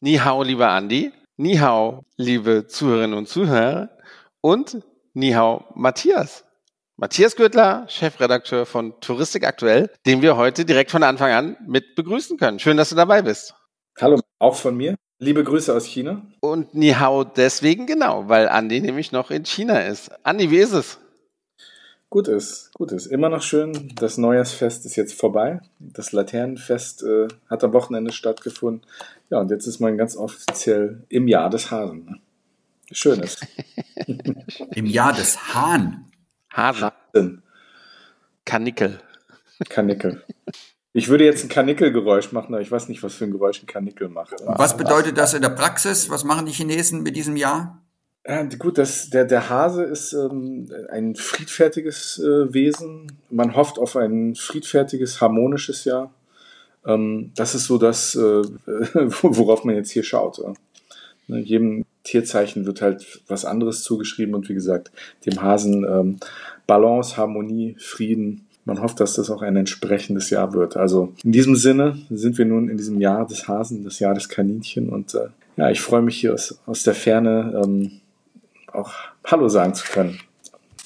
Ni hao, lieber Andi. Ni hao, liebe Zuhörerinnen und Zuhörer. Und Ni hao, Matthias. Matthias Gürtler, Chefredakteur von Touristik Aktuell, den wir heute direkt von Anfang an mit begrüßen können. Schön, dass du dabei bist. Hallo, auch von mir. Liebe Grüße aus China. Und Ni hao deswegen genau, weil Andi nämlich noch in China ist. Andi, wie ist es? Gut ist, gut ist. Immer noch schön. Das Neujahrsfest ist jetzt vorbei. Das Laternenfest äh, hat am Wochenende stattgefunden. Ja, und jetzt ist man ganz offiziell im Jahr des Hasen. Ne? Schön ist. Im Jahr des Hahn. Hasen. Hasen. Kanickel. Kanickel. Ich würde jetzt ein Kanickelgeräusch machen, aber ich weiß nicht, was für ein Geräusch ein Kanickel macht. Was bedeutet das in der Praxis? Was machen die Chinesen mit diesem Jahr? Ja, gut, das, der, der Hase ist ähm, ein friedfertiges äh, Wesen. Man hofft auf ein friedfertiges, harmonisches Jahr. Ähm, das ist so das, äh, worauf man jetzt hier schaut. Ne, jedem Tierzeichen wird halt was anderes zugeschrieben und wie gesagt, dem Hasen ähm, Balance, Harmonie, Frieden. Man hofft, dass das auch ein entsprechendes Jahr wird. Also in diesem Sinne sind wir nun in diesem Jahr des Hasen, das Jahr des Kaninchen und äh, ja, ich freue mich hier aus, aus der Ferne ähm, auch Hallo sagen zu können.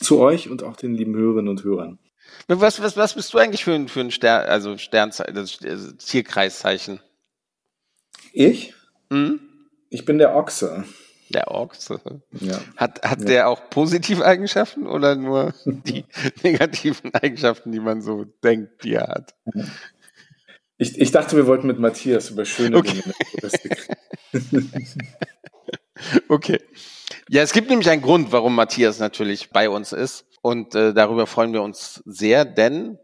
Zu euch und auch den lieben Hörerinnen und Hörern. Was, was, was bist du eigentlich für ein, für ein Stern, also Sternzeichen, also Tierkreiszeichen? Ich? Hm? Ich bin der Ochse. Der Ochse. Ja. Hat, hat Ja. der auch positive Eigenschaften oder nur die negativen Eigenschaften, die man so denkt, die er hat? Ich, ich dachte, wir wollten mit Matthias über schöne Okay. Dinge. Okay. Ja, es gibt nämlich einen Grund, warum Matthias natürlich bei uns ist. Und äh, darüber freuen wir uns sehr, denn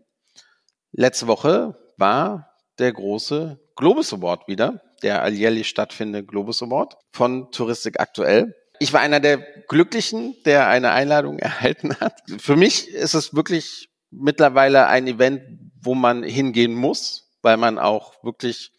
letzte Woche war der große Globus Award wieder, der alljährlich stattfindende Globus Award von Touristik aktuell. Ich war einer der Glücklichen, der eine Einladung erhalten hat. Für mich ist es wirklich mittlerweile ein Event, wo man hingehen muss, weil man auch wirklich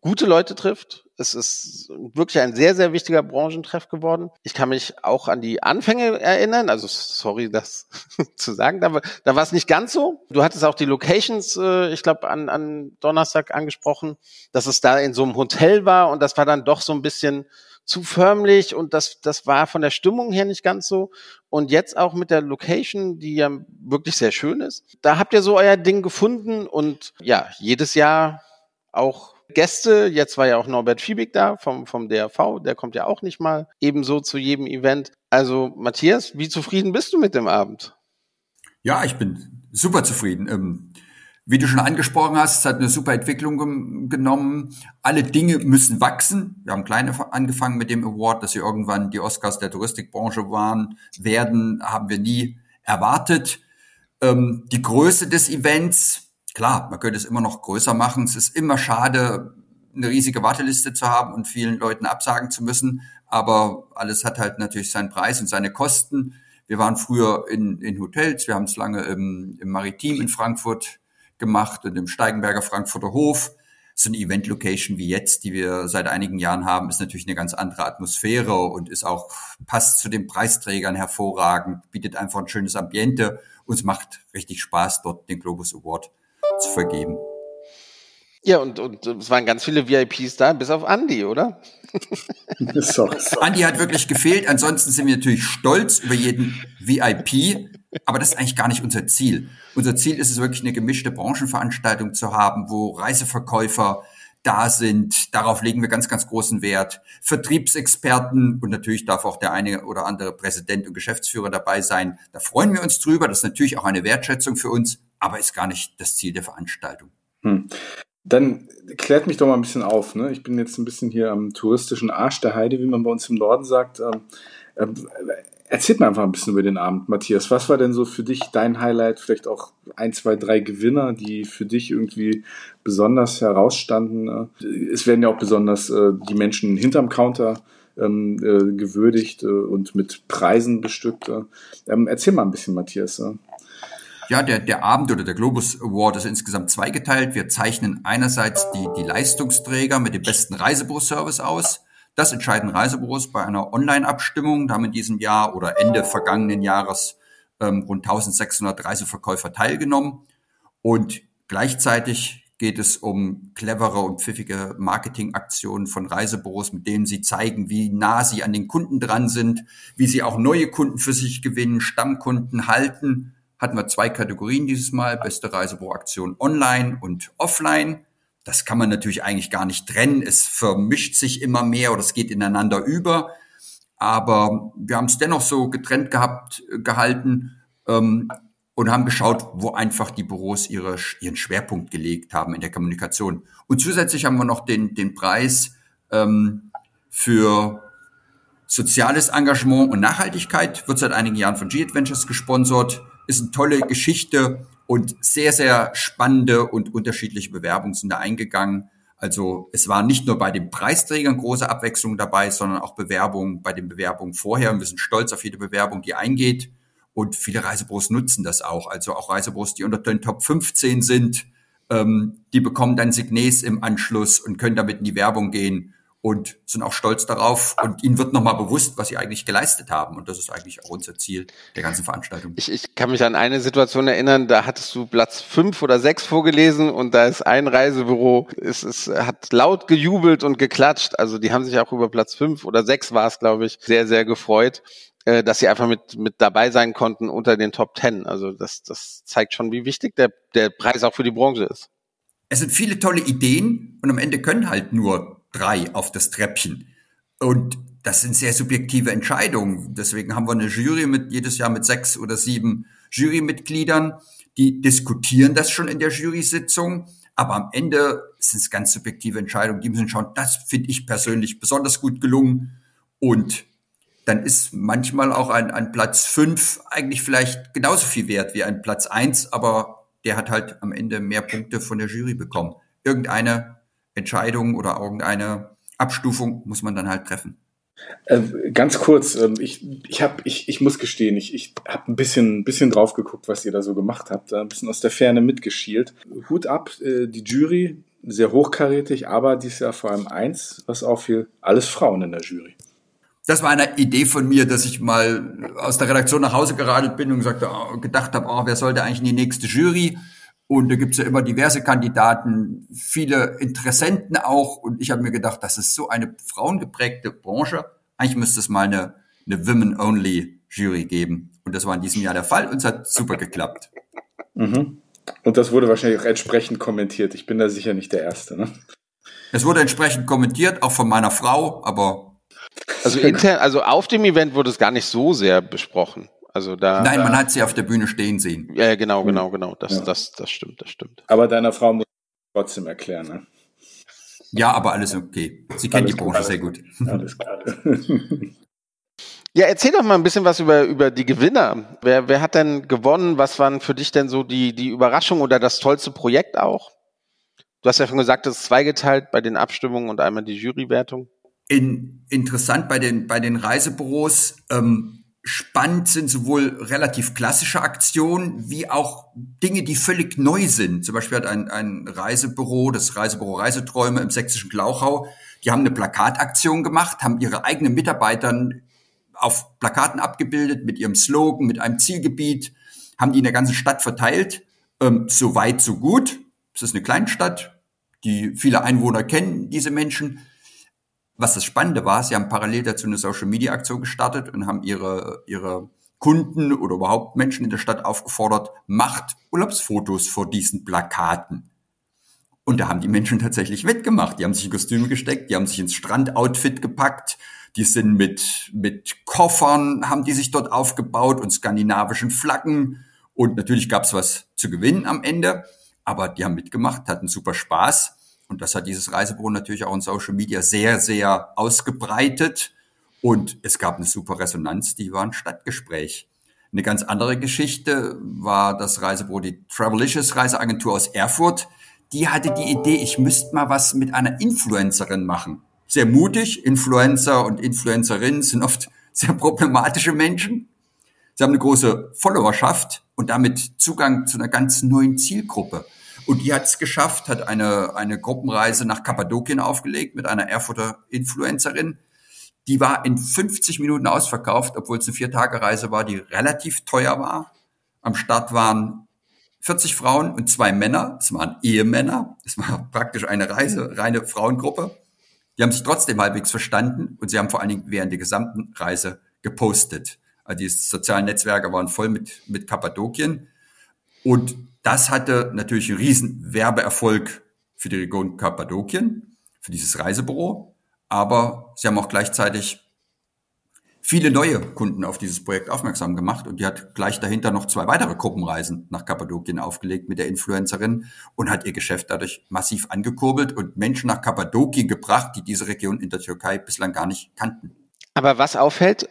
gute Leute trifft. Es ist wirklich ein sehr, sehr wichtiger Branchentreff geworden. Ich kann mich auch an die Anfänge erinnern. Also sorry, das zu sagen. Da, da war es nicht ganz so. Du hattest auch die Locations, äh, ich glaube, an, an Donnerstag angesprochen, dass es da in so einem Hotel war und das war dann doch so ein bisschen zu förmlich und das, das war von der Stimmung her nicht ganz so. Und jetzt auch mit der Location, die ja wirklich sehr schön ist. Da habt ihr so euer Ding gefunden und ja, jedes Jahr auch Gäste. Jetzt war ja auch Norbert Fiebig da vom, vom DRV. Der kommt ja auch nicht mal ebenso zu jedem Event. Also Matthias, wie zufrieden bist du mit dem Abend? Ja, ich bin super zufrieden. Ähm, wie du schon angesprochen hast, es hat eine super Entwicklung genommen. Alle Dinge müssen wachsen. Wir haben kleine angefangen mit dem Award, dass sie irgendwann die Oscars der Touristikbranche waren, werden, haben wir nie erwartet. Ähm, die Größe des Events, klar, man könnte es immer noch größer machen. Es ist immer schade, eine riesige Warteliste zu haben und vielen Leuten absagen zu müssen. Aber alles hat halt natürlich seinen Preis und seine Kosten. Wir waren früher in, in Hotels, wir haben es lange im, im Maritim in Frankfurt gemacht und im Steigenberger Frankfurter Hof. So eine Event-Location wie jetzt, die wir seit einigen Jahren haben, ist natürlich eine ganz andere Atmosphäre und ist auch, passt zu den Preisträgern hervorragend, bietet einfach ein schönes Ambiente und es macht richtig Spaß, dort den Globus Award zu vergeben. Ja, und, und es waren ganz viele VIPs da, bis auf Andy, oder? sorry, sorry. Andi hat wirklich gefehlt. Ansonsten sind wir natürlich stolz über jeden VIP. Aber das ist eigentlich gar nicht unser Ziel. Unser Ziel ist es wirklich, eine gemischte Branchenveranstaltung zu haben, wo Reiseverkäufer da sind. Darauf legen wir ganz, ganz großen Wert. Vertriebsexperten und natürlich darf auch der eine oder andere Präsident und Geschäftsführer dabei sein. Da freuen wir uns drüber. Das ist natürlich auch eine Wertschätzung für uns, aber ist gar nicht das Ziel der Veranstaltung. Hm. Dann klärt mich doch mal ein bisschen auf. Ne? Ich bin jetzt ein bisschen hier am touristischen Arsch der Heide, wie man bei uns im Norden sagt. Ähm, ähm, erzählt mir einfach ein bisschen über den Abend, Matthias. Was war denn so für dich dein Highlight? Vielleicht auch ein, zwei, drei Gewinner, die für dich irgendwie besonders herausstanden. Es werden ja auch besonders äh, die Menschen hinterm Counter ähm, äh, gewürdigt äh, und mit Preisen bestückt. Ähm, erzähl mal ein bisschen, Matthias. Ja, der, der Abend oder der Globus Award ist insgesamt zweigeteilt. Wir zeichnen einerseits die, die Leistungsträger mit dem besten Reisebüroservice aus. Das entscheiden Reisebüros bei einer Online-Abstimmung. Da haben in diesem Jahr oder Ende vergangenen Jahres ähm, rund 1600 Reiseverkäufer teilgenommen. Und gleichzeitig geht es um clevere und pfiffige Marketingaktionen von Reisebüros, mit denen sie zeigen, wie nah sie an den Kunden dran sind, wie sie auch neue Kunden für sich gewinnen, Stammkunden halten. Hatten wir zwei Kategorien dieses Mal, beste Reisebüroaktion online und offline. Das kann man natürlich eigentlich gar nicht trennen. Es vermischt sich immer mehr oder es geht ineinander über. Aber wir haben es dennoch so getrennt gehabt, gehalten. Ähm, und haben geschaut, wo einfach die Büros ihre, ihren Schwerpunkt gelegt haben in der Kommunikation. Und zusätzlich haben wir noch den, den Preis ähm, für soziales Engagement und Nachhaltigkeit, wird seit einigen Jahren von G-Adventures gesponsert, ist eine tolle Geschichte und sehr, sehr spannende und unterschiedliche Bewerbungen sind da eingegangen. Also es war nicht nur bei den Preisträgern große Abwechslung dabei, sondern auch Bewerbungen bei den Bewerbungen vorher. Und wir sind stolz auf jede Bewerbung, die eingeht. Und viele Reisebüros nutzen das auch. Also auch Reisebüros, die unter den Top 15 sind, ähm, die bekommen dann Signes im Anschluss und können damit in die Werbung gehen und sind auch stolz darauf. Und ihnen wird nochmal bewusst, was sie eigentlich geleistet haben. Und das ist eigentlich auch unser Ziel der ganzen Veranstaltung. Ich, ich kann mich an eine Situation erinnern, da hattest du Platz fünf oder sechs vorgelesen und da ist ein Reisebüro, es, es hat laut gejubelt und geklatscht. Also die haben sich auch über Platz fünf oder sechs war es, glaube ich, sehr, sehr gefreut. Äh, dass sie einfach mit, mit dabei sein konnten unter den Top Ten. Also das, das zeigt schon, wie wichtig der, der Preis auch für die Branche ist. Es sind viele tolle Ideen und am Ende können halt nur drei auf das Treppchen. Und das sind sehr subjektive Entscheidungen. Deswegen haben wir eine Jury mit jedes Jahr mit sechs oder sieben Jurymitgliedern, die diskutieren das schon in der Jury-Sitzung. Aber am Ende sind es ganz subjektive Entscheidungen. Die müssen schauen, das finde ich persönlich besonders gut gelungen. Und dann ist manchmal auch ein, ein Platz fünf eigentlich vielleicht genauso viel wert wie ein Platz eins, aber der hat halt am Ende mehr Punkte von der Jury bekommen. Irgendeine Entscheidung oder irgendeine Abstufung muss man dann halt treffen. Äh, ganz kurz, äh, ich, ich, hab, ich, ich muss gestehen, ich, ich habe ein bisschen, bisschen drauf geguckt, was ihr da so gemacht habt, ein bisschen aus der Ferne mitgeschielt. Hut ab, äh, die Jury, sehr hochkarätig, aber dies Jahr vor allem eins, was auffiel, alles Frauen in der Jury. Das war eine Idee von mir, dass ich mal aus der Redaktion nach Hause geradelt bin und gesagt, gedacht habe, oh, wer sollte eigentlich in die nächste Jury? Und da gibt's ja immer diverse Kandidaten, viele Interessenten auch. Und ich habe mir gedacht, das ist so eine frauengeprägte Branche. Eigentlich müsste es mal eine, eine Women-Only-Jury geben. Und das war in diesem Jahr der Fall und es hat super geklappt. Mhm. Und das wurde wahrscheinlich auch entsprechend kommentiert. Ich bin da sicher nicht der Erste. Ne? Es wurde entsprechend kommentiert, auch von meiner Frau, aber also intern, also auf dem Event wurde es gar nicht so sehr besprochen. Also da. Nein, man hat sie auf der Bühne stehen sehen. Ja, genau, genau, genau. Das, ja. das, das stimmt, das stimmt. Aber deiner Frau muss ich trotzdem erklären, ne? Ja, aber alles okay. Sie kennt alles die Branche sehr gut. Alles klar. Ja, erzähl doch mal ein bisschen was über, über die Gewinner. Wer, wer hat denn gewonnen? Was waren für dich denn so die, die Überraschung oder das tollste Projekt auch? Du hast ja schon gesagt, es ist zweigeteilt bei den Abstimmungen und einmal die Jurywertung in, interessant bei den, bei den Reisebüros. Ähm, spannend sind sowohl relativ klassische Aktionen wie auch Dinge, die völlig neu sind. Zum Beispiel hat ein, ein Reisebüro, das Reisebüro Reiseträume im sächsischen Glauchau, die haben eine Plakataktion gemacht, haben ihre eigenen Mitarbeitern auf Plakaten abgebildet mit ihrem Slogan, mit einem Zielgebiet, haben die in der ganzen Stadt verteilt. Ähm, so weit, so gut. Es ist eine Kleinstadt, die viele Einwohner kennen, diese Menschen. Was das Spannende war, sie haben parallel dazu eine Social Media Aktion gestartet und haben ihre, ihre Kunden oder überhaupt Menschen in der Stadt aufgefordert, macht Urlaubsfotos vor diesen Plakaten. Und da haben die Menschen tatsächlich mitgemacht. Die haben sich in Kostüme gesteckt, die haben sich ins Strandoutfit gepackt, die sind mit, mit Koffern, haben die sich dort aufgebaut und skandinavischen Flaggen. Und natürlich gab's was zu gewinnen am Ende, aber die haben mitgemacht, hatten super Spaß. Und das hat dieses Reisebüro natürlich auch in Social Media sehr, sehr ausgebreitet. Und es gab eine super Resonanz, die war ein Stadtgespräch. Eine ganz andere Geschichte war das Reisebüro, die Travelicious Reiseagentur aus Erfurt. Die hatte die Idee, ich müsste mal was mit einer Influencerin machen. Sehr mutig. Influencer und Influencerinnen sind oft sehr problematische Menschen. Sie haben eine große Followerschaft und damit Zugang zu einer ganz neuen Zielgruppe. Und die hat es geschafft, hat eine, eine Gruppenreise nach Kappadokien aufgelegt mit einer Erfurter Influencerin. Die war in 50 Minuten ausverkauft, obwohl es eine Vier-Tage-Reise war, die relativ teuer war. Am Start waren 40 Frauen und zwei Männer. Es waren Ehemänner. Es war praktisch eine Reise, reine Frauengruppe. Die haben sich trotzdem halbwegs verstanden und sie haben vor allen Dingen während der gesamten Reise gepostet. Also die sozialen Netzwerke waren voll mit, mit Kappadokien. Und das hatte natürlich einen riesen Werbeerfolg für die Region Kappadokien, für dieses Reisebüro. Aber sie haben auch gleichzeitig viele neue Kunden auf dieses Projekt aufmerksam gemacht und die hat gleich dahinter noch zwei weitere Gruppenreisen nach Kappadokien aufgelegt mit der Influencerin und hat ihr Geschäft dadurch massiv angekurbelt und Menschen nach Kappadokien gebracht, die diese Region in der Türkei bislang gar nicht kannten. Aber was auffällt,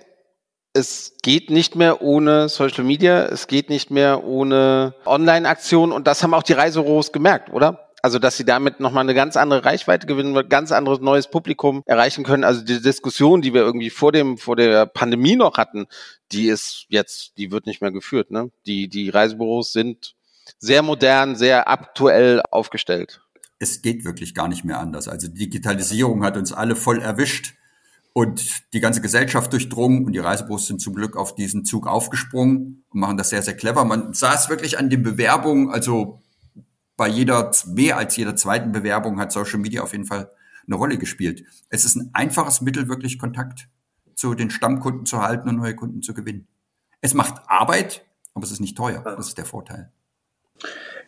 es geht nicht mehr ohne Social Media, es geht nicht mehr ohne Online-Aktionen und das haben auch die Reisebüros gemerkt, oder? Also, dass sie damit nochmal eine ganz andere Reichweite gewinnen, ganz anderes neues Publikum erreichen können. Also die Diskussion, die wir irgendwie vor dem, vor der Pandemie noch hatten, die ist jetzt, die wird nicht mehr geführt. Ne? Die, die Reisebüros sind sehr modern, sehr aktuell aufgestellt. Es geht wirklich gar nicht mehr anders. Also Digitalisierung hat uns alle voll erwischt und die ganze Gesellschaft durchdrungen und die Reisebüros sind zum Glück auf diesen Zug aufgesprungen und machen das sehr, sehr clever. Man es wirklich an den Bewerbungen, also bei jeder, mehr als jeder zweiten Bewerbung hat Social Media auf jeden Fall eine Rolle gespielt. Es ist ein einfaches Mittel, wirklich Kontakt zu den Stammkunden zu halten und neue Kunden zu gewinnen. Es macht Arbeit, aber es ist nicht teuer. Das ist der Vorteil.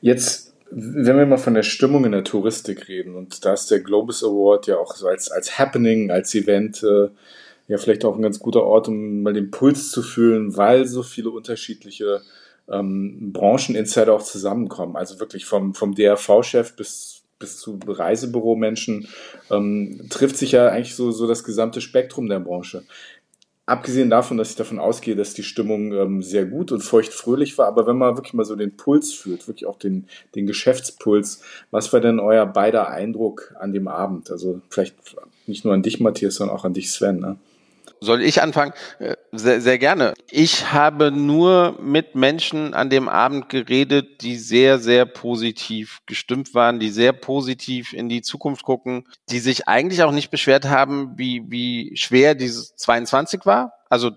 Jetzt, wenn wir mal von der Stimmung in der Touristik reden, und da ist der Globus Award ja auch so als, als Happening, als Event, äh, ja vielleicht auch ein ganz guter Ort, um mal den Puls zu fühlen, weil so viele unterschiedliche ähm, Brancheninsider auch zusammenkommen. Also wirklich vom, vom DRV-Chef bis bis zu Reisebüromenschen ähm, trifft sich ja eigentlich so, so das gesamte Spektrum der Branche. Abgesehen davon, dass ich davon ausgehe, dass die Stimmung ähm, sehr gut und feuchtfröhlich war, aber wenn man wirklich mal so den Puls fühlt, wirklich auch den, den Geschäftspuls, was war denn euer beider Eindruck an dem Abend? Also vielleicht nicht nur an dich, Matthias, sondern auch an dich, Sven. Ne? Soll ich anfangen? Äh, sehr, sehr gerne. Ich habe nur mit Menschen an dem Abend geredet, die sehr, sehr positiv gestimmt waren, die sehr positiv in die Zukunft gucken, die sich eigentlich auch nicht beschwert haben, wie, wie schwer dieses 22 war. Also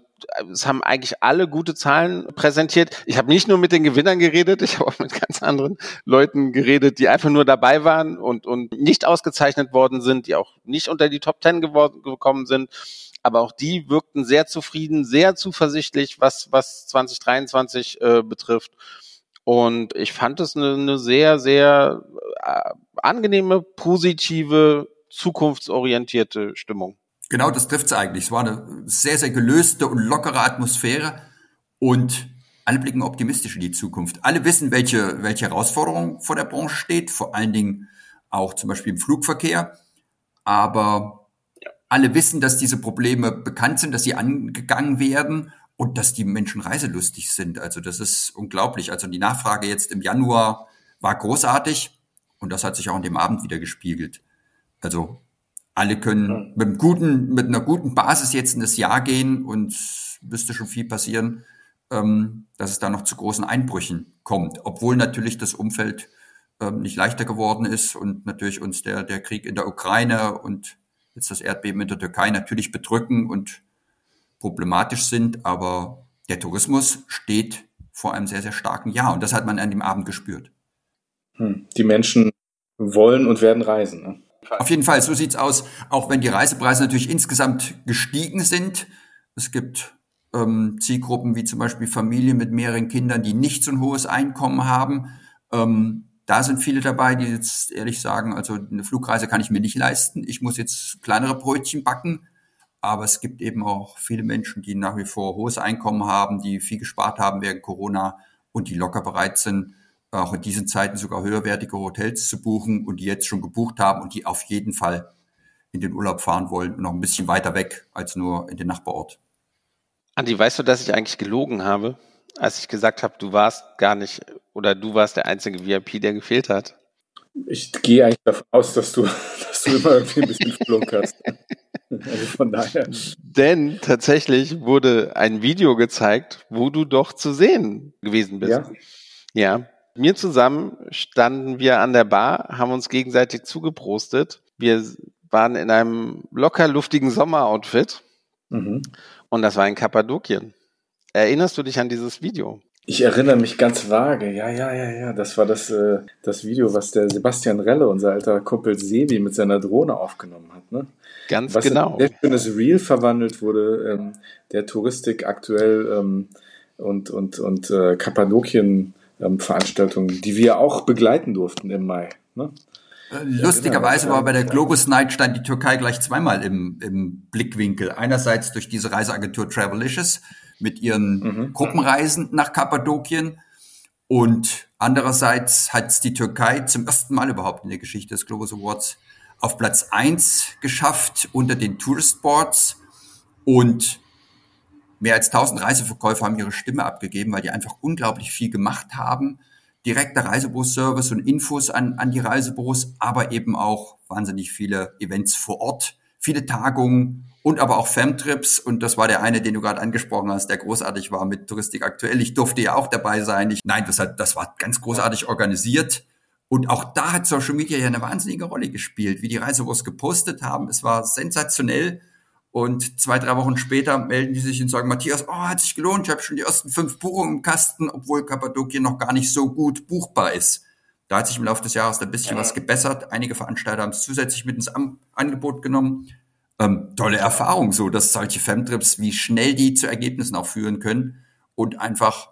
es haben eigentlich alle gute Zahlen präsentiert. Ich habe nicht nur mit den Gewinnern geredet, ich habe auch mit ganz anderen Leuten geredet, die einfach nur dabei waren und, und nicht ausgezeichnet worden sind, die auch nicht unter die Top Ten gekommen sind aber auch die wirkten sehr zufrieden, sehr zuversichtlich, was, was 2023 äh, betrifft. Und ich fand es eine, eine sehr, sehr äh, angenehme, positive, zukunftsorientierte Stimmung. Genau, das trifft es eigentlich. Es war eine sehr, sehr gelöste und lockere Atmosphäre und alle blicken optimistisch in die Zukunft. Alle wissen, welche, welche Herausforderung vor der Branche steht, vor allen Dingen auch zum Beispiel im Flugverkehr. Aber alle wissen, dass diese Probleme bekannt sind, dass sie angegangen werden und dass die Menschen reiselustig sind. Also das ist unglaublich. Also die Nachfrage jetzt im Januar war großartig und das hat sich auch an dem Abend wieder gespiegelt. Also alle können mit, einem guten, mit einer guten Basis jetzt in das Jahr gehen und müsste schon viel passieren, ähm, dass es da noch zu großen Einbrüchen kommt. Obwohl natürlich das Umfeld ähm, nicht leichter geworden ist und natürlich uns der, der Krieg in der Ukraine und jetzt das Erdbeben in der Türkei natürlich bedrücken und problematisch sind, aber der Tourismus steht vor einem sehr, sehr starken Jahr und das hat man an dem Abend gespürt. Hm. Die Menschen wollen und werden reisen. Ne? Auf jeden Fall, so sieht's aus. Auch wenn die Reisepreise natürlich insgesamt gestiegen sind. Es gibt ähm, Zielgruppen wie zum Beispiel Familien mit mehreren Kindern, die nicht so ein hohes Einkommen haben. Ähm, da sind viele dabei, die jetzt ehrlich sagen, also eine Flugreise kann ich mir nicht leisten. Ich muss jetzt kleinere Brötchen backen. Aber es gibt eben auch viele Menschen, die nach wie vor hohes Einkommen haben, die viel gespart haben während Corona und die locker bereit sind, auch in diesen Zeiten sogar höherwertige Hotels zu buchen und die jetzt schon gebucht haben und die auf jeden Fall in den Urlaub fahren wollen und noch ein bisschen weiter weg als nur in den Nachbarort. Andi, weißt du, dass ich eigentlich gelogen habe? Als ich gesagt habe, du warst gar nicht oder du warst der einzige VIP, der gefehlt hat? Ich gehe eigentlich davon aus, dass du, dass du immer irgendwie ein bisschen Flunk hast. Also von daher. Denn tatsächlich wurde ein Video gezeigt, wo du doch zu sehen gewesen bist. Ja. Ja. Mir zusammen standen wir an der Bar, haben uns gegenseitig zugeprostet. Wir waren in einem locker luftigen Sommeroutfit. Mhm. Und das war in Kappadokien. Erinnerst du dich an dieses Video? Ich erinnere mich ganz vage. Ja, ja, ja, ja. Das war das, äh, das Video, was der Sebastian Relle, unser alter Kumpel Sebi, mit seiner Drohne aufgenommen hat. Ne? Ganz was genau. Was in das Reel verwandelt wurde, ähm, der Touristik aktuell ähm, und, und, und äh, Kappadokien-Veranstaltungen, ähm, die wir auch begleiten durften im Mai. Ne? Lustigerweise war bei der Globus Night stand die Türkei gleich zweimal im, im Blickwinkel. Einerseits durch diese Reiseagentur Travelicious mit ihren mhm. Gruppenreisen nach Kappadokien und andererseits hat es die Türkei zum ersten Mal überhaupt in der Geschichte des Globus Awards auf Platz eins geschafft unter den Tourist Boards und mehr als 1000 Reiseverkäufer haben ihre Stimme abgegeben, weil die einfach unglaublich viel gemacht haben direkter Reisebüroservice und Infos an, an die Reisebüros, aber eben auch wahnsinnig viele Events vor Ort, viele Tagungen und aber auch Femtrips. Und das war der eine, den du gerade angesprochen hast, der großartig war mit Touristik aktuell. Ich durfte ja auch dabei sein. Ich, nein, das, hat, das war ganz großartig organisiert. Und auch da hat Social Media ja eine wahnsinnige Rolle gespielt, wie die Reisebüros gepostet haben. Es war sensationell. Und zwei, drei Wochen später melden die sich und sagen, Matthias, oh, hat sich gelohnt, ich habe schon die ersten fünf Buchungen im Kasten, obwohl Kappadokien noch gar nicht so gut buchbar ist. Da hat sich im Laufe des Jahres ein bisschen was gebessert. Einige Veranstalter haben es zusätzlich mit ins Angebot genommen. Ähm, tolle Erfahrung, so dass solche Femtrips, wie schnell die zu Ergebnissen auch führen können und einfach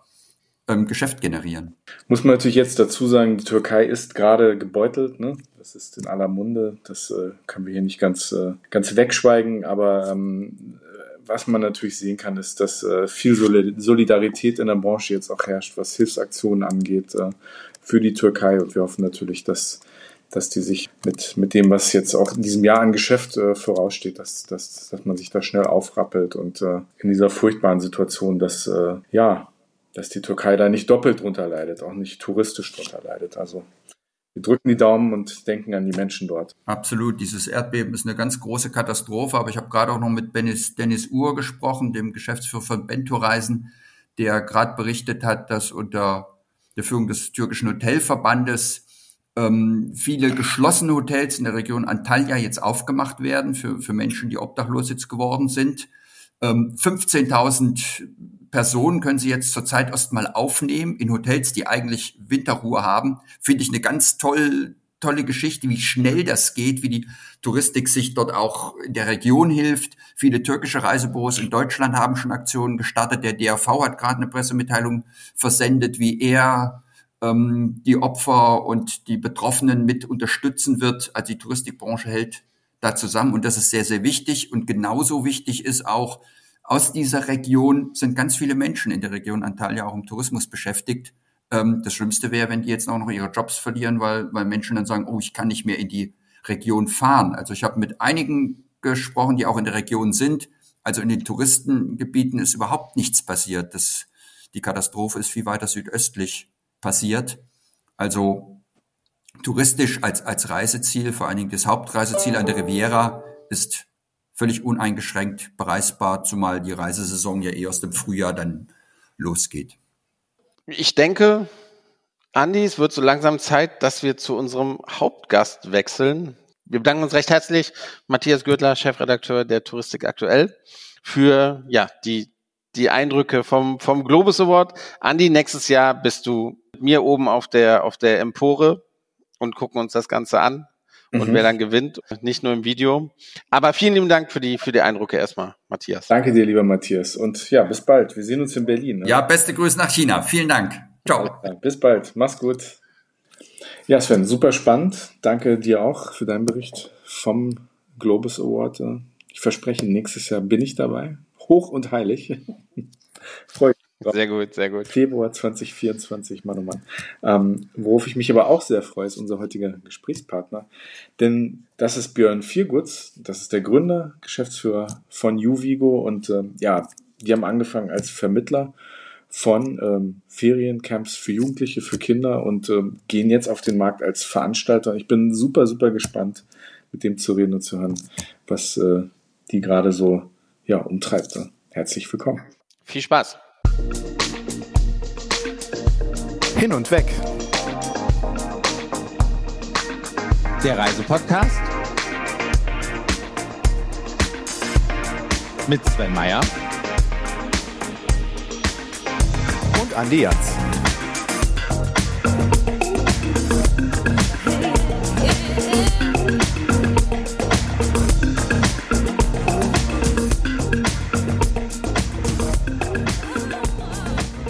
ähm, Geschäft generieren. Muss man natürlich jetzt dazu sagen, die Türkei ist gerade gebeutelt. Ne? Das ist in aller Munde. Das äh, können wir hier nicht ganz, äh, ganz wegschweigen. Aber ähm, was man natürlich sehen kann, ist, dass äh, viel Solidarität in der Branche jetzt auch herrscht, was Hilfsaktionen angeht äh, für die Türkei. Und wir hoffen natürlich, dass dass die sich mit, mit dem, was jetzt auch in diesem Jahr an Geschäft äh, voraussteht, dass, dass, dass man sich da schnell aufrappelt und äh, in dieser furchtbaren Situation, dass äh, ja, dass die Türkei da nicht doppelt drunter leidet, auch nicht touristisch drunter leidet. Also wir drücken die Daumen und denken an die Menschen dort. Absolut, dieses Erdbeben ist eine ganz große Katastrophe, aber ich habe gerade auch noch mit Dennis, Dennis Uhr gesprochen, dem Geschäftsführer von Bento Reisen, der gerade berichtet hat, dass unter der Führung des türkischen Hotelverbandes ähm, viele geschlossene Hotels in der Region Antalya jetzt aufgemacht werden für, für Menschen, die obdachlos jetzt geworden sind. Ähm, 15.000 Personen können Sie jetzt zurzeit erstmal aufnehmen in Hotels, die eigentlich Winterruhe haben. Finde ich eine ganz toll, tolle Geschichte, wie schnell das geht, wie die Touristik sich dort auch in der Region hilft. Viele türkische Reisebüros in Deutschland haben schon Aktionen gestartet. Der DRV hat gerade eine Pressemitteilung versendet, wie er ähm, die Opfer und die Betroffenen mit unterstützen wird. Also die Touristikbranche hält da zusammen und das ist sehr, sehr wichtig. Und genauso wichtig ist auch, aus dieser Region sind ganz viele Menschen in der Region Antalya auch im Tourismus beschäftigt. Ähm, das Schlimmste wäre, wenn die jetzt auch noch ihre Jobs verlieren, weil, weil Menschen dann sagen, oh, ich kann nicht mehr in die Region fahren. Also ich habe mit einigen gesprochen, die auch in der Region sind. Also in den Touristengebieten ist überhaupt nichts passiert. Das, die Katastrophe ist viel weiter südöstlich passiert. Also touristisch als, als Reiseziel, vor allen Dingen das Hauptreiseziel an der Riviera ist völlig uneingeschränkt bereisbar, zumal die Reisesaison ja eh erst im Frühjahr dann losgeht. Ich denke, Andi, es wird so langsam Zeit, dass wir zu unserem Hauptgast wechseln. Wir bedanken uns recht herzlich, Matthias Gürtler, Chefredakteur der Touristik aktuell, für ja die die Eindrücke vom vom Globus Award. Andi, nächstes Jahr bist du mit mir oben auf der auf der Empore und gucken uns das Ganze an und mhm. wer dann gewinnt, nicht nur im Video. Aber vielen lieben Dank für die, für die Eindrücke erstmal, Matthias. Danke dir, lieber Matthias. Und ja, bis bald. Wir sehen uns in Berlin. Ne? Ja, beste Grüße nach China. Vielen Dank. Ciao. Ja, bis bald. Mach's gut. Ja, Sven, super spannend. Danke dir auch für deinen Bericht vom Globus Award. Ich verspreche, nächstes Jahr bin ich dabei. Hoch und heilig. Freue sehr gut, sehr gut. Februar 2024, Mann oh Mann. Ähm, worauf ich mich aber auch sehr freue, ist unser heutiger Gesprächspartner. Denn das ist Björn Viergutz, das ist der Gründer, Geschäftsführer von Uvigo und ähm, ja, die haben angefangen als Vermittler von ähm, Feriencamps für Jugendliche, für Kinder und ähm, gehen jetzt auf den Markt als Veranstalter. Ich bin super, super gespannt, mit dem zu reden und zu hören, was äh, die gerade so ja, umtreibt. Herzlich willkommen. Viel Spaß. Hin und weg. Der Reisepodcast mit Sven Meyer Andi Jans.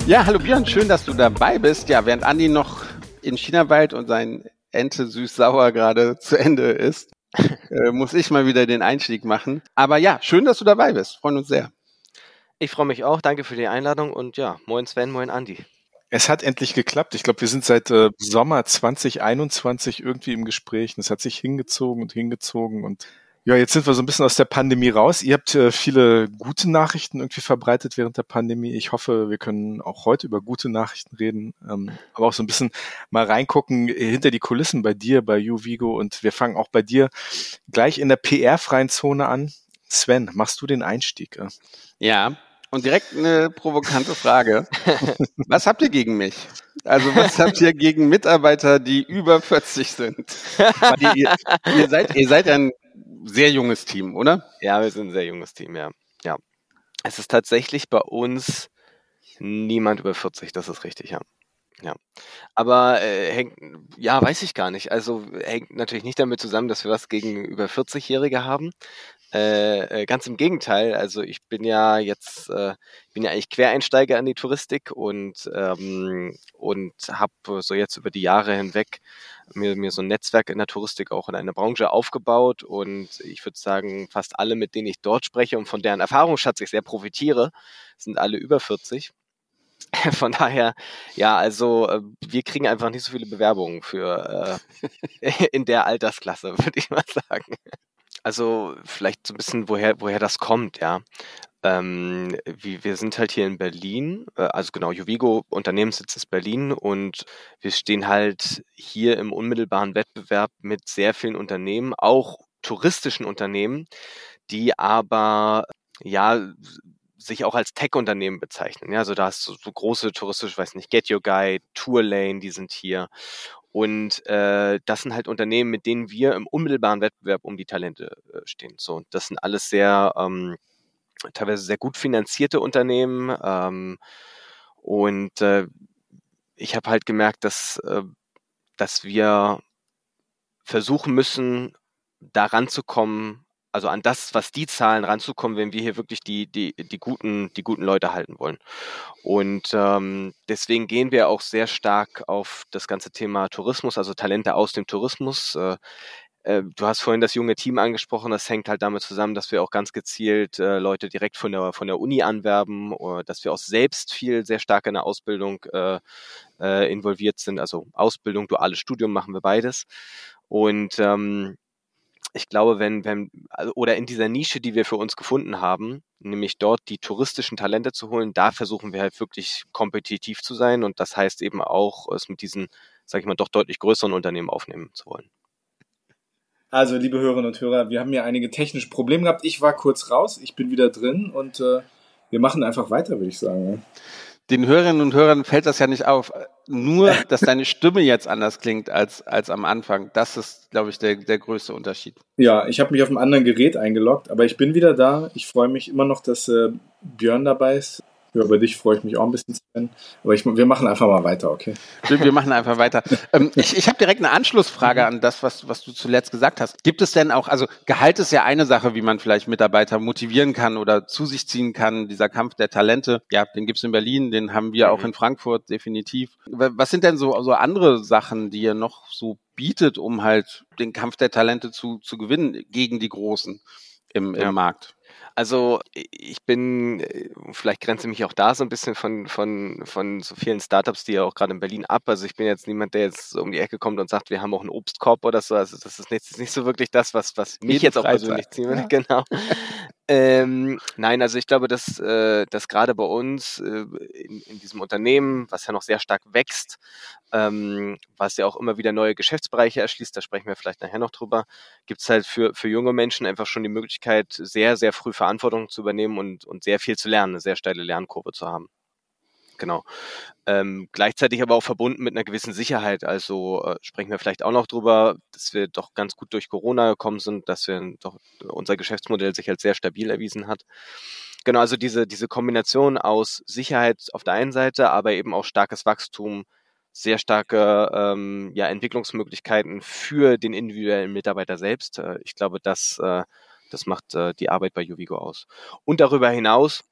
Ja, hallo Björn, schön, dass du dabei bist. Ja, während Andi noch in China weilt und sein Ente süß-sauer gerade zu Ende ist, äh, muss ich mal wieder den Einstieg machen. Aber ja, schön, dass du dabei bist. Freuen uns sehr. Ich freue mich auch. Danke für die Einladung und ja, moin Sven, moin Andi. Es hat endlich geklappt. Ich glaube, wir sind seit äh, Sommer 2021 irgendwie im Gespräch. Und es hat sich hingezogen und hingezogen und ja, jetzt sind wir so ein bisschen aus der Pandemie raus. Ihr habt äh, viele gute Nachrichten irgendwie verbreitet während der Pandemie. Ich hoffe, wir können auch heute über gute Nachrichten reden, ähm, aber auch so ein bisschen mal reingucken äh, hinter die Kulissen bei dir, bei Vigo. Und wir fangen auch bei dir gleich in der PR-freien Zone an. Sven, machst du den Einstieg? Äh? Ja, und direkt eine provokante Frage. Was habt ihr gegen mich? Also was habt ihr gegen Mitarbeiter, die über 40 sind? Ihr, ihr, seid, ihr seid ein sehr junges Team, oder? Ja, wir sind ein sehr junges Team, ja. Ja. Es ist tatsächlich bei uns niemand über 40, das ist richtig, ja. Ja. Aber äh, hängt, ja, weiß ich gar nicht. Also hängt natürlich nicht damit zusammen, dass wir was gegen über 40-Jährige haben. Äh, äh, ganz im Gegenteil. Also ich bin ja jetzt, äh, bin ja eigentlich Quereinsteiger in die Touristik und ähm, und habe so jetzt über die Jahre hinweg mir, mir so ein Netzwerk in der Touristik auch in einer Branche aufgebaut und ich würde sagen, fast alle, mit denen ich dort spreche und von deren Erfahrungsschatz ich sehr profitiere, sind alle über 40. Von daher, ja, also äh, wir kriegen einfach nicht so viele Bewerbungen für äh, in der Altersklasse, würde ich mal sagen. Also vielleicht so ein bisschen, woher, woher das kommt, ja. Ähm, wie, wir sind halt hier in Berlin, äh, also genau, Juvigo Unternehmenssitz ist Berlin und wir stehen halt hier im unmittelbaren Wettbewerb mit sehr vielen Unternehmen, auch touristischen Unternehmen, die aber ja sich auch als Tech-Unternehmen bezeichnen. Ja, also da hast du so große touristische, weiß nicht, Get Your Guide, Tourlane, die sind hier. Und äh, das sind halt Unternehmen, mit denen wir im unmittelbaren Wettbewerb um die Talente äh, stehen. So, und das sind alles sehr ähm, teilweise sehr gut finanzierte Unternehmen. Ähm, und äh, ich habe halt gemerkt, dass, äh, dass wir versuchen müssen, daran zu kommen, also an das, was die Zahlen ranzukommen, wenn wir hier wirklich die, die, die, guten, die guten Leute halten wollen. Und ähm, deswegen gehen wir auch sehr stark auf das ganze Thema Tourismus, also Talente aus dem Tourismus. Äh, äh, du hast vorhin das junge Team angesprochen, das hängt halt damit zusammen, dass wir auch ganz gezielt äh, Leute direkt von der, von der Uni anwerben, oder dass wir auch selbst viel sehr stark in der Ausbildung äh, äh, involviert sind. Also Ausbildung, duales Studium machen wir beides. Und ähm, ich glaube, wenn, wenn, also, oder in dieser Nische, die wir für uns gefunden haben, nämlich dort die touristischen Talente zu holen, da versuchen wir halt wirklich kompetitiv zu sein und das heißt eben auch, es mit diesen, sag ich mal, doch deutlich größeren Unternehmen aufnehmen zu wollen. Also, liebe Hörerinnen und Hörer, wir haben hier einige technische Probleme gehabt. Ich war kurz raus, ich bin wieder drin und äh, wir machen einfach weiter, würde ich sagen. Den Hörerinnen und Hörern fällt das ja nicht auf. Nur, dass deine Stimme jetzt anders klingt als, als am Anfang. Das ist, glaube ich, der, der größte Unterschied. Ja, ich habe mich auf einem anderen Gerät eingeloggt, aber ich bin wieder da. Ich freue mich immer noch, dass äh, Björn dabei ist. Ja, über dich freue ich mich auch ein bisschen, Sven. Aber ich, wir machen einfach mal weiter, okay? Wir, wir machen einfach weiter. ähm, ich ich habe direkt eine Anschlussfrage an das, was, was du zuletzt gesagt hast. Gibt es denn auch, also Gehalt ist ja eine Sache, wie man vielleicht Mitarbeiter motivieren kann oder zu sich ziehen kann. Dieser Kampf der Talente, ja, den gibt's in Berlin, den haben wir auch mhm. in Frankfurt definitiv. Was sind denn so, so andere Sachen, die ihr noch so bietet, um halt den Kampf der Talente zu, zu gewinnen gegen die Großen im, im ja. Markt? Also ich bin, äh, vielleicht grenze mich auch da so ein bisschen von, von, von so vielen Startups, die ja auch gerade in Berlin ab. Also ich bin jetzt niemand, der jetzt um die Ecke kommt und sagt, wir haben auch einen Obstkorb oder so. Also das ist nicht, nicht so wirklich das, was, was mich jetzt auch persönlich ziehen würde. Ja. Genau. Ähm, nein, also ich glaube, dass, äh, dass gerade bei uns äh, in, in diesem Unternehmen, was ja noch sehr stark wächst, ähm, was ja auch immer wieder neue Geschäftsbereiche erschließt, da sprechen wir vielleicht nachher noch drüber, gibt es halt für, für junge Menschen einfach schon die Möglichkeit, sehr, sehr früh Verantwortung zu übernehmen und, und sehr viel zu lernen, eine sehr steile Lernkurve zu haben. Genau. Ähm, gleichzeitig aber auch verbunden mit einer gewissen Sicherheit. Also äh, sprechen wir vielleicht auch noch drüber, dass wir doch ganz gut durch Corona gekommen sind, dass wir doch unser Geschäftsmodell sich als sehr stabil erwiesen hat. genau, also diese, diese Kombination aus Sicherheit auf der einen Seite, aber eben auch starkes Wachstum, sehr starke ähm, ja, Entwicklungsmöglichkeiten für den individuellen Mitarbeiter selbst. Äh, ich glaube, das, äh, das macht äh, die Arbeit bei Juvigo aus. Und darüber hinaus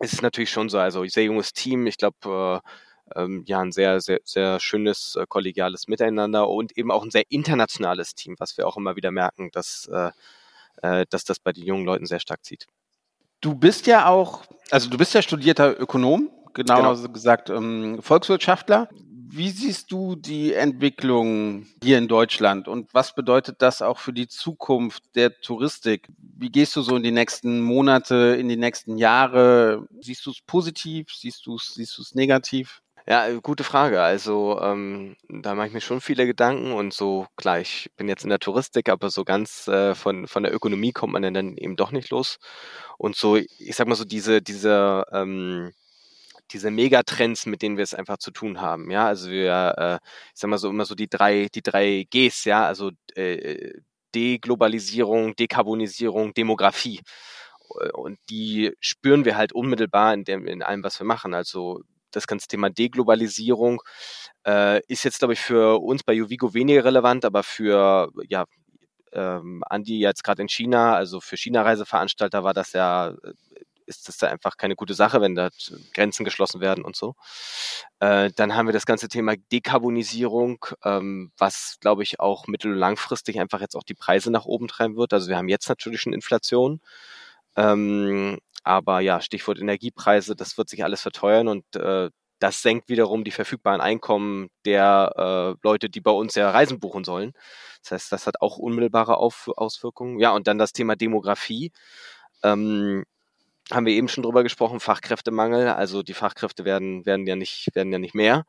ist es natürlich schon so, also sehr junges Team, ich glaube, äh, ähm, ja, ein sehr, sehr, sehr schönes äh, kollegiales Miteinander und eben auch ein sehr internationales Team, was wir auch immer wieder merken, dass, äh, äh, dass das bei den jungen Leuten sehr stark zieht. Du bist ja auch, also du bist ja studierter Ökonom, genauer genau. gesagt ähm, Volkswirtschaftler. Wie siehst du die Entwicklung hier in Deutschland und was bedeutet das auch für die Zukunft der Touristik? Wie gehst du so in die nächsten Monate, in die nächsten Jahre? Siehst du es positiv? Siehst du es siehst du's negativ? Ja, gute Frage. Also ähm, da mache ich mir schon viele Gedanken und so, klar, ich bin jetzt in der Touristik, aber so ganz äh, von, von der Ökonomie kommt man dann eben doch nicht los. Und so, ich sag mal so, diese, diese ähm, diese Megatrends, mit denen wir es einfach zu tun haben. Ja, also wir, äh, ich sag mal so immer so die drei, die drei Gs, ja, also äh, Deglobalisierung, Dekarbonisierung, Demografie. Und die spüren wir halt unmittelbar in, dem, in allem, was wir machen. Also das ganze Thema Deglobalisierung äh, ist jetzt, glaube ich, für uns bei Juvigo weniger relevant, aber für ja, ähm, Andi jetzt gerade in China, also für China-Reiseveranstalter war das ja äh, ist das da einfach keine gute Sache, wenn da Grenzen geschlossen werden und so. Äh, dann haben wir das ganze Thema Dekarbonisierung, ähm, was, glaube ich, auch mittel- und langfristig einfach jetzt auch die Preise nach oben treiben wird. Also wir haben jetzt natürlich schon Inflation. Ähm, aber ja, Stichwort Energiepreise, das wird sich alles verteuern und äh, das senkt wiederum die verfügbaren Einkommen der äh, Leute, die bei uns ja Reisen buchen sollen. Das heißt, das hat auch unmittelbare Auf Auswirkungen. Ja, und dann das Thema Demografie. Ähm, haben wir eben schon drüber gesprochen, Fachkräftemangel. Also die Fachkräfte werden, werden ja nicht, werden ja nicht mehr.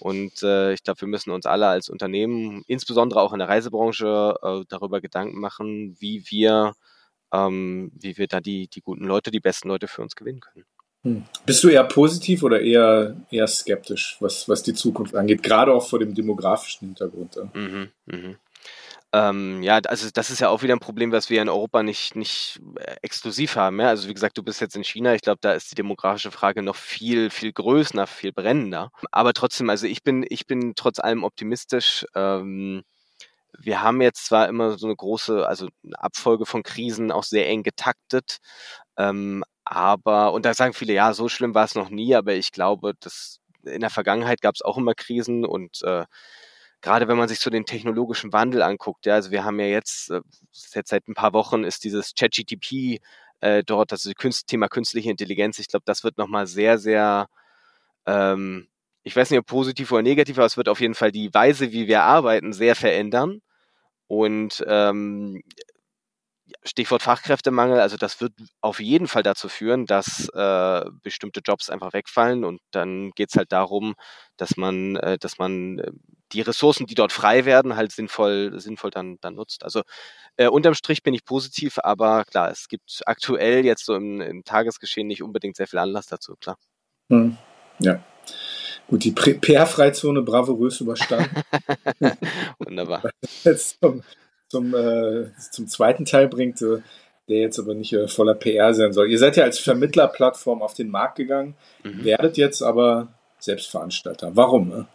Und äh, ich glaube, wir müssen uns alle als Unternehmen, insbesondere auch in der Reisebranche, äh, darüber Gedanken machen, wie wir, ähm, wie wir da die, die guten Leute, die besten Leute für uns gewinnen können. Hm. Bist du eher positiv oder eher, eher skeptisch, was, was die Zukunft angeht, gerade auch vor dem demografischen Hintergrund? Ja? Mhm, mh. Ähm, ja, also das ist ja auch wieder ein Problem, was wir in Europa nicht, nicht äh, exklusiv haben. Ja? Also wie gesagt, du bist jetzt in China. Ich glaube, da ist die demografische Frage noch viel, viel größer, viel brennender. Aber trotzdem, also ich bin, ich bin trotz allem optimistisch. Ähm, wir haben jetzt zwar immer so eine große, also eine Abfolge von Krisen auch sehr eng getaktet, ähm, aber, und da sagen viele, ja, so schlimm war es noch nie, aber ich glaube, dass in der Vergangenheit gab es auch immer Krisen und äh, gerade wenn man sich so den technologischen Wandel anguckt, ja, also wir haben ja jetzt, äh, jetzt seit ein paar Wochen ist dieses ChatGTP äh, dort, das Künst, Thema künstliche Intelligenz, ich glaube, das wird nochmal sehr, sehr, ähm, ich weiß nicht, ob positiv oder negativ, aber es wird auf jeden Fall die Weise, wie wir arbeiten, sehr verändern. Und ähm, Stichwort Fachkräftemangel, also das wird auf jeden Fall dazu führen, dass äh, bestimmte Jobs einfach wegfallen und dann geht es halt darum, dass man, äh, dass man äh, die Ressourcen, die dort frei werden, halt sinnvoll, sinnvoll dann, dann nutzt. Also äh, unterm Strich bin ich positiv, aber klar, es gibt aktuell jetzt so im, im Tagesgeschehen nicht unbedingt sehr viel Anlass dazu, klar. Hm. Ja. Gut, die PR-Freizone bravourös überstanden. Wunderbar. Jetzt zum, zum, äh, zum zweiten Teil bringt, äh, der jetzt aber nicht äh, voller PR sein soll. Ihr seid ja als Vermittlerplattform auf den Markt gegangen, mhm. werdet jetzt aber Selbstveranstalter. Warum? Ne?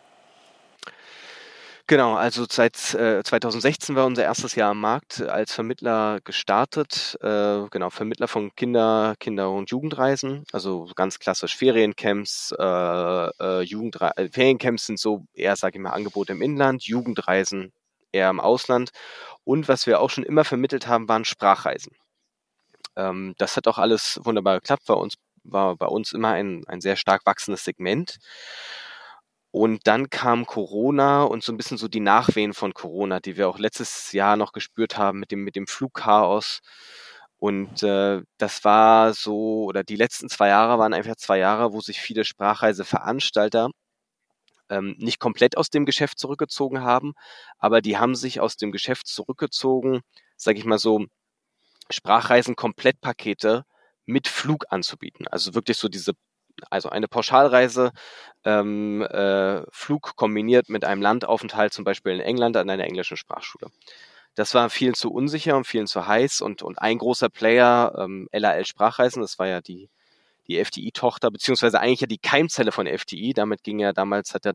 Genau, also seit äh, 2016 war unser erstes Jahr am Markt als Vermittler gestartet. Äh, genau, Vermittler von Kinder, Kinder- und Jugendreisen, also ganz klassisch Feriencamps, äh, äh, Jugendre äh, Feriencamps sind so eher, sage ich mal, Angebote im Inland, Jugendreisen eher im Ausland. Und was wir auch schon immer vermittelt haben, waren Sprachreisen. Ähm, das hat auch alles wunderbar geklappt. Bei uns war bei uns immer ein, ein sehr stark wachsendes Segment. Und dann kam Corona und so ein bisschen so die Nachwehen von Corona, die wir auch letztes Jahr noch gespürt haben mit dem, mit dem Flugchaos. Und äh, das war so, oder die letzten zwei Jahre waren einfach zwei Jahre, wo sich viele Sprachreiseveranstalter ähm, nicht komplett aus dem Geschäft zurückgezogen haben, aber die haben sich aus dem Geschäft zurückgezogen, sage ich mal so, Sprachreisen Komplettpakete mit Flug anzubieten. Also wirklich so diese, also eine Pauschalreise, ähm, äh, Flug kombiniert mit einem Landaufenthalt, zum Beispiel in England an einer englischen Sprachschule. Das war vielen zu unsicher und vielen zu heiß und, und ein großer Player, ähm, LAL Sprachreisen, das war ja die, die FDI-Tochter, beziehungsweise eigentlich ja die Keimzelle von FDI, damit ging ja damals, hat ja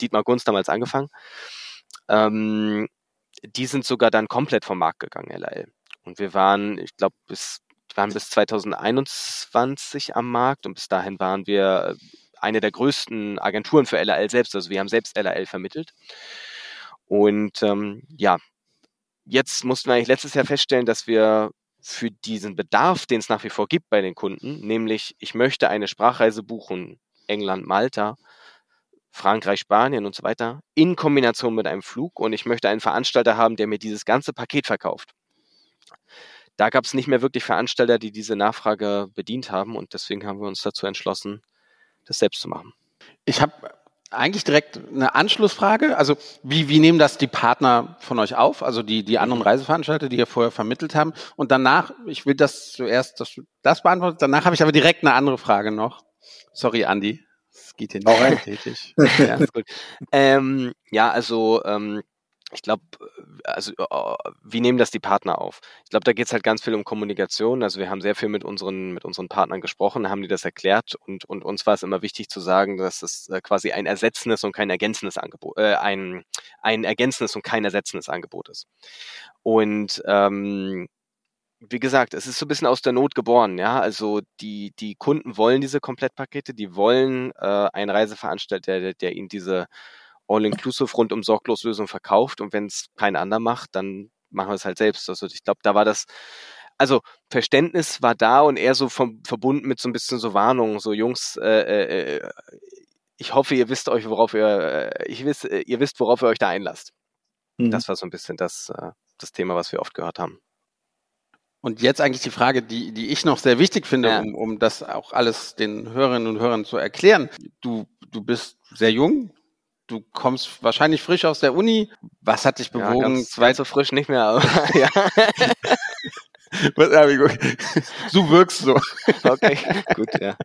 Dietmar Gunz damals angefangen. Ähm, die sind sogar dann komplett vom Markt gegangen, LAL. Und wir waren, ich glaube, bis, waren bis 2021 am Markt und bis dahin waren wir eine der größten Agenturen für LAL selbst. Also wir haben selbst LAL vermittelt. Und ähm, ja, jetzt mussten wir eigentlich letztes Jahr feststellen, dass wir für diesen Bedarf, den es nach wie vor gibt bei den Kunden, nämlich ich möchte eine Sprachreise buchen, England, Malta, Frankreich, Spanien und so weiter, in Kombination mit einem Flug und ich möchte einen Veranstalter haben, der mir dieses ganze Paket verkauft. Da gab es nicht mehr wirklich Veranstalter, die diese Nachfrage bedient haben und deswegen haben wir uns dazu entschlossen, das selbst zu machen. Ich habe eigentlich direkt eine Anschlussfrage. Also wie, wie nehmen das die Partner von euch auf, also die, die anderen Reiseveranstalter, die ihr vorher vermittelt haben? Und danach, ich will das zuerst, dass du das beantwortet, danach habe ich aber direkt eine andere Frage noch. Sorry, Andi. Es geht hier nicht tätig. ja, ist gut. Ähm, ja, also ähm, ich glaube, also äh, wie nehmen das die Partner auf? Ich glaube, da geht es halt ganz viel um Kommunikation. Also wir haben sehr viel mit unseren, mit unseren Partnern gesprochen, haben die das erklärt und, und uns war es immer wichtig zu sagen, dass es äh, quasi ein ersetzendes und kein ergänzendes Angebot, äh, ein, ein ergänzendes und kein ersetzendes Angebot ist. Und ähm, wie gesagt, es ist so ein bisschen aus der Not geboren, ja. Also die, die Kunden wollen diese Komplettpakete, die wollen äh, einen Reiseveranstalter, der, der ihnen diese All-Inclusive rundum Sorgloslösung verkauft und wenn es kein anderer macht, dann machen wir es halt selbst. Also ich glaube, da war das, also Verständnis war da und eher so vom, verbunden mit so ein bisschen so Warnungen, so Jungs, äh, äh, äh ich hoffe, ihr wisst euch, worauf ihr, äh, ich wisst, äh, ihr wisst, worauf ihr euch da einlasst. Mhm. Das war so ein bisschen das, äh, das Thema, was wir oft gehört haben. Und jetzt eigentlich die Frage, die, die ich noch sehr wichtig finde, ja. um, um das auch alles den Hörerinnen und Hörern zu erklären. Du, du bist sehr jung, du kommst wahrscheinlich frisch aus der Uni. Was hat dich bewogen? Ja, ganz, zwei so frisch nicht mehr, aber ja. du wirkst so. Okay, gut, ja.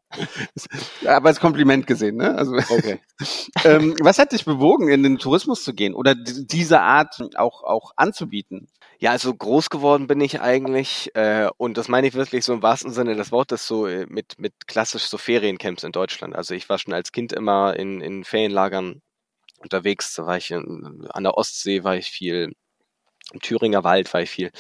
Aber als Kompliment gesehen, ne? Also, okay. ähm, was hat dich bewogen, in den Tourismus zu gehen oder diese Art auch, auch anzubieten? Ja, also groß geworden bin ich eigentlich, äh, und das meine ich wirklich so im wahrsten Sinne des Wortes, so äh, mit, mit klassisch so Feriencamps in Deutschland. Also ich war schon als Kind immer in, in Ferienlagern unterwegs. Da war ich in, an der Ostsee, war ich viel, im Thüringer Wald war ich viel.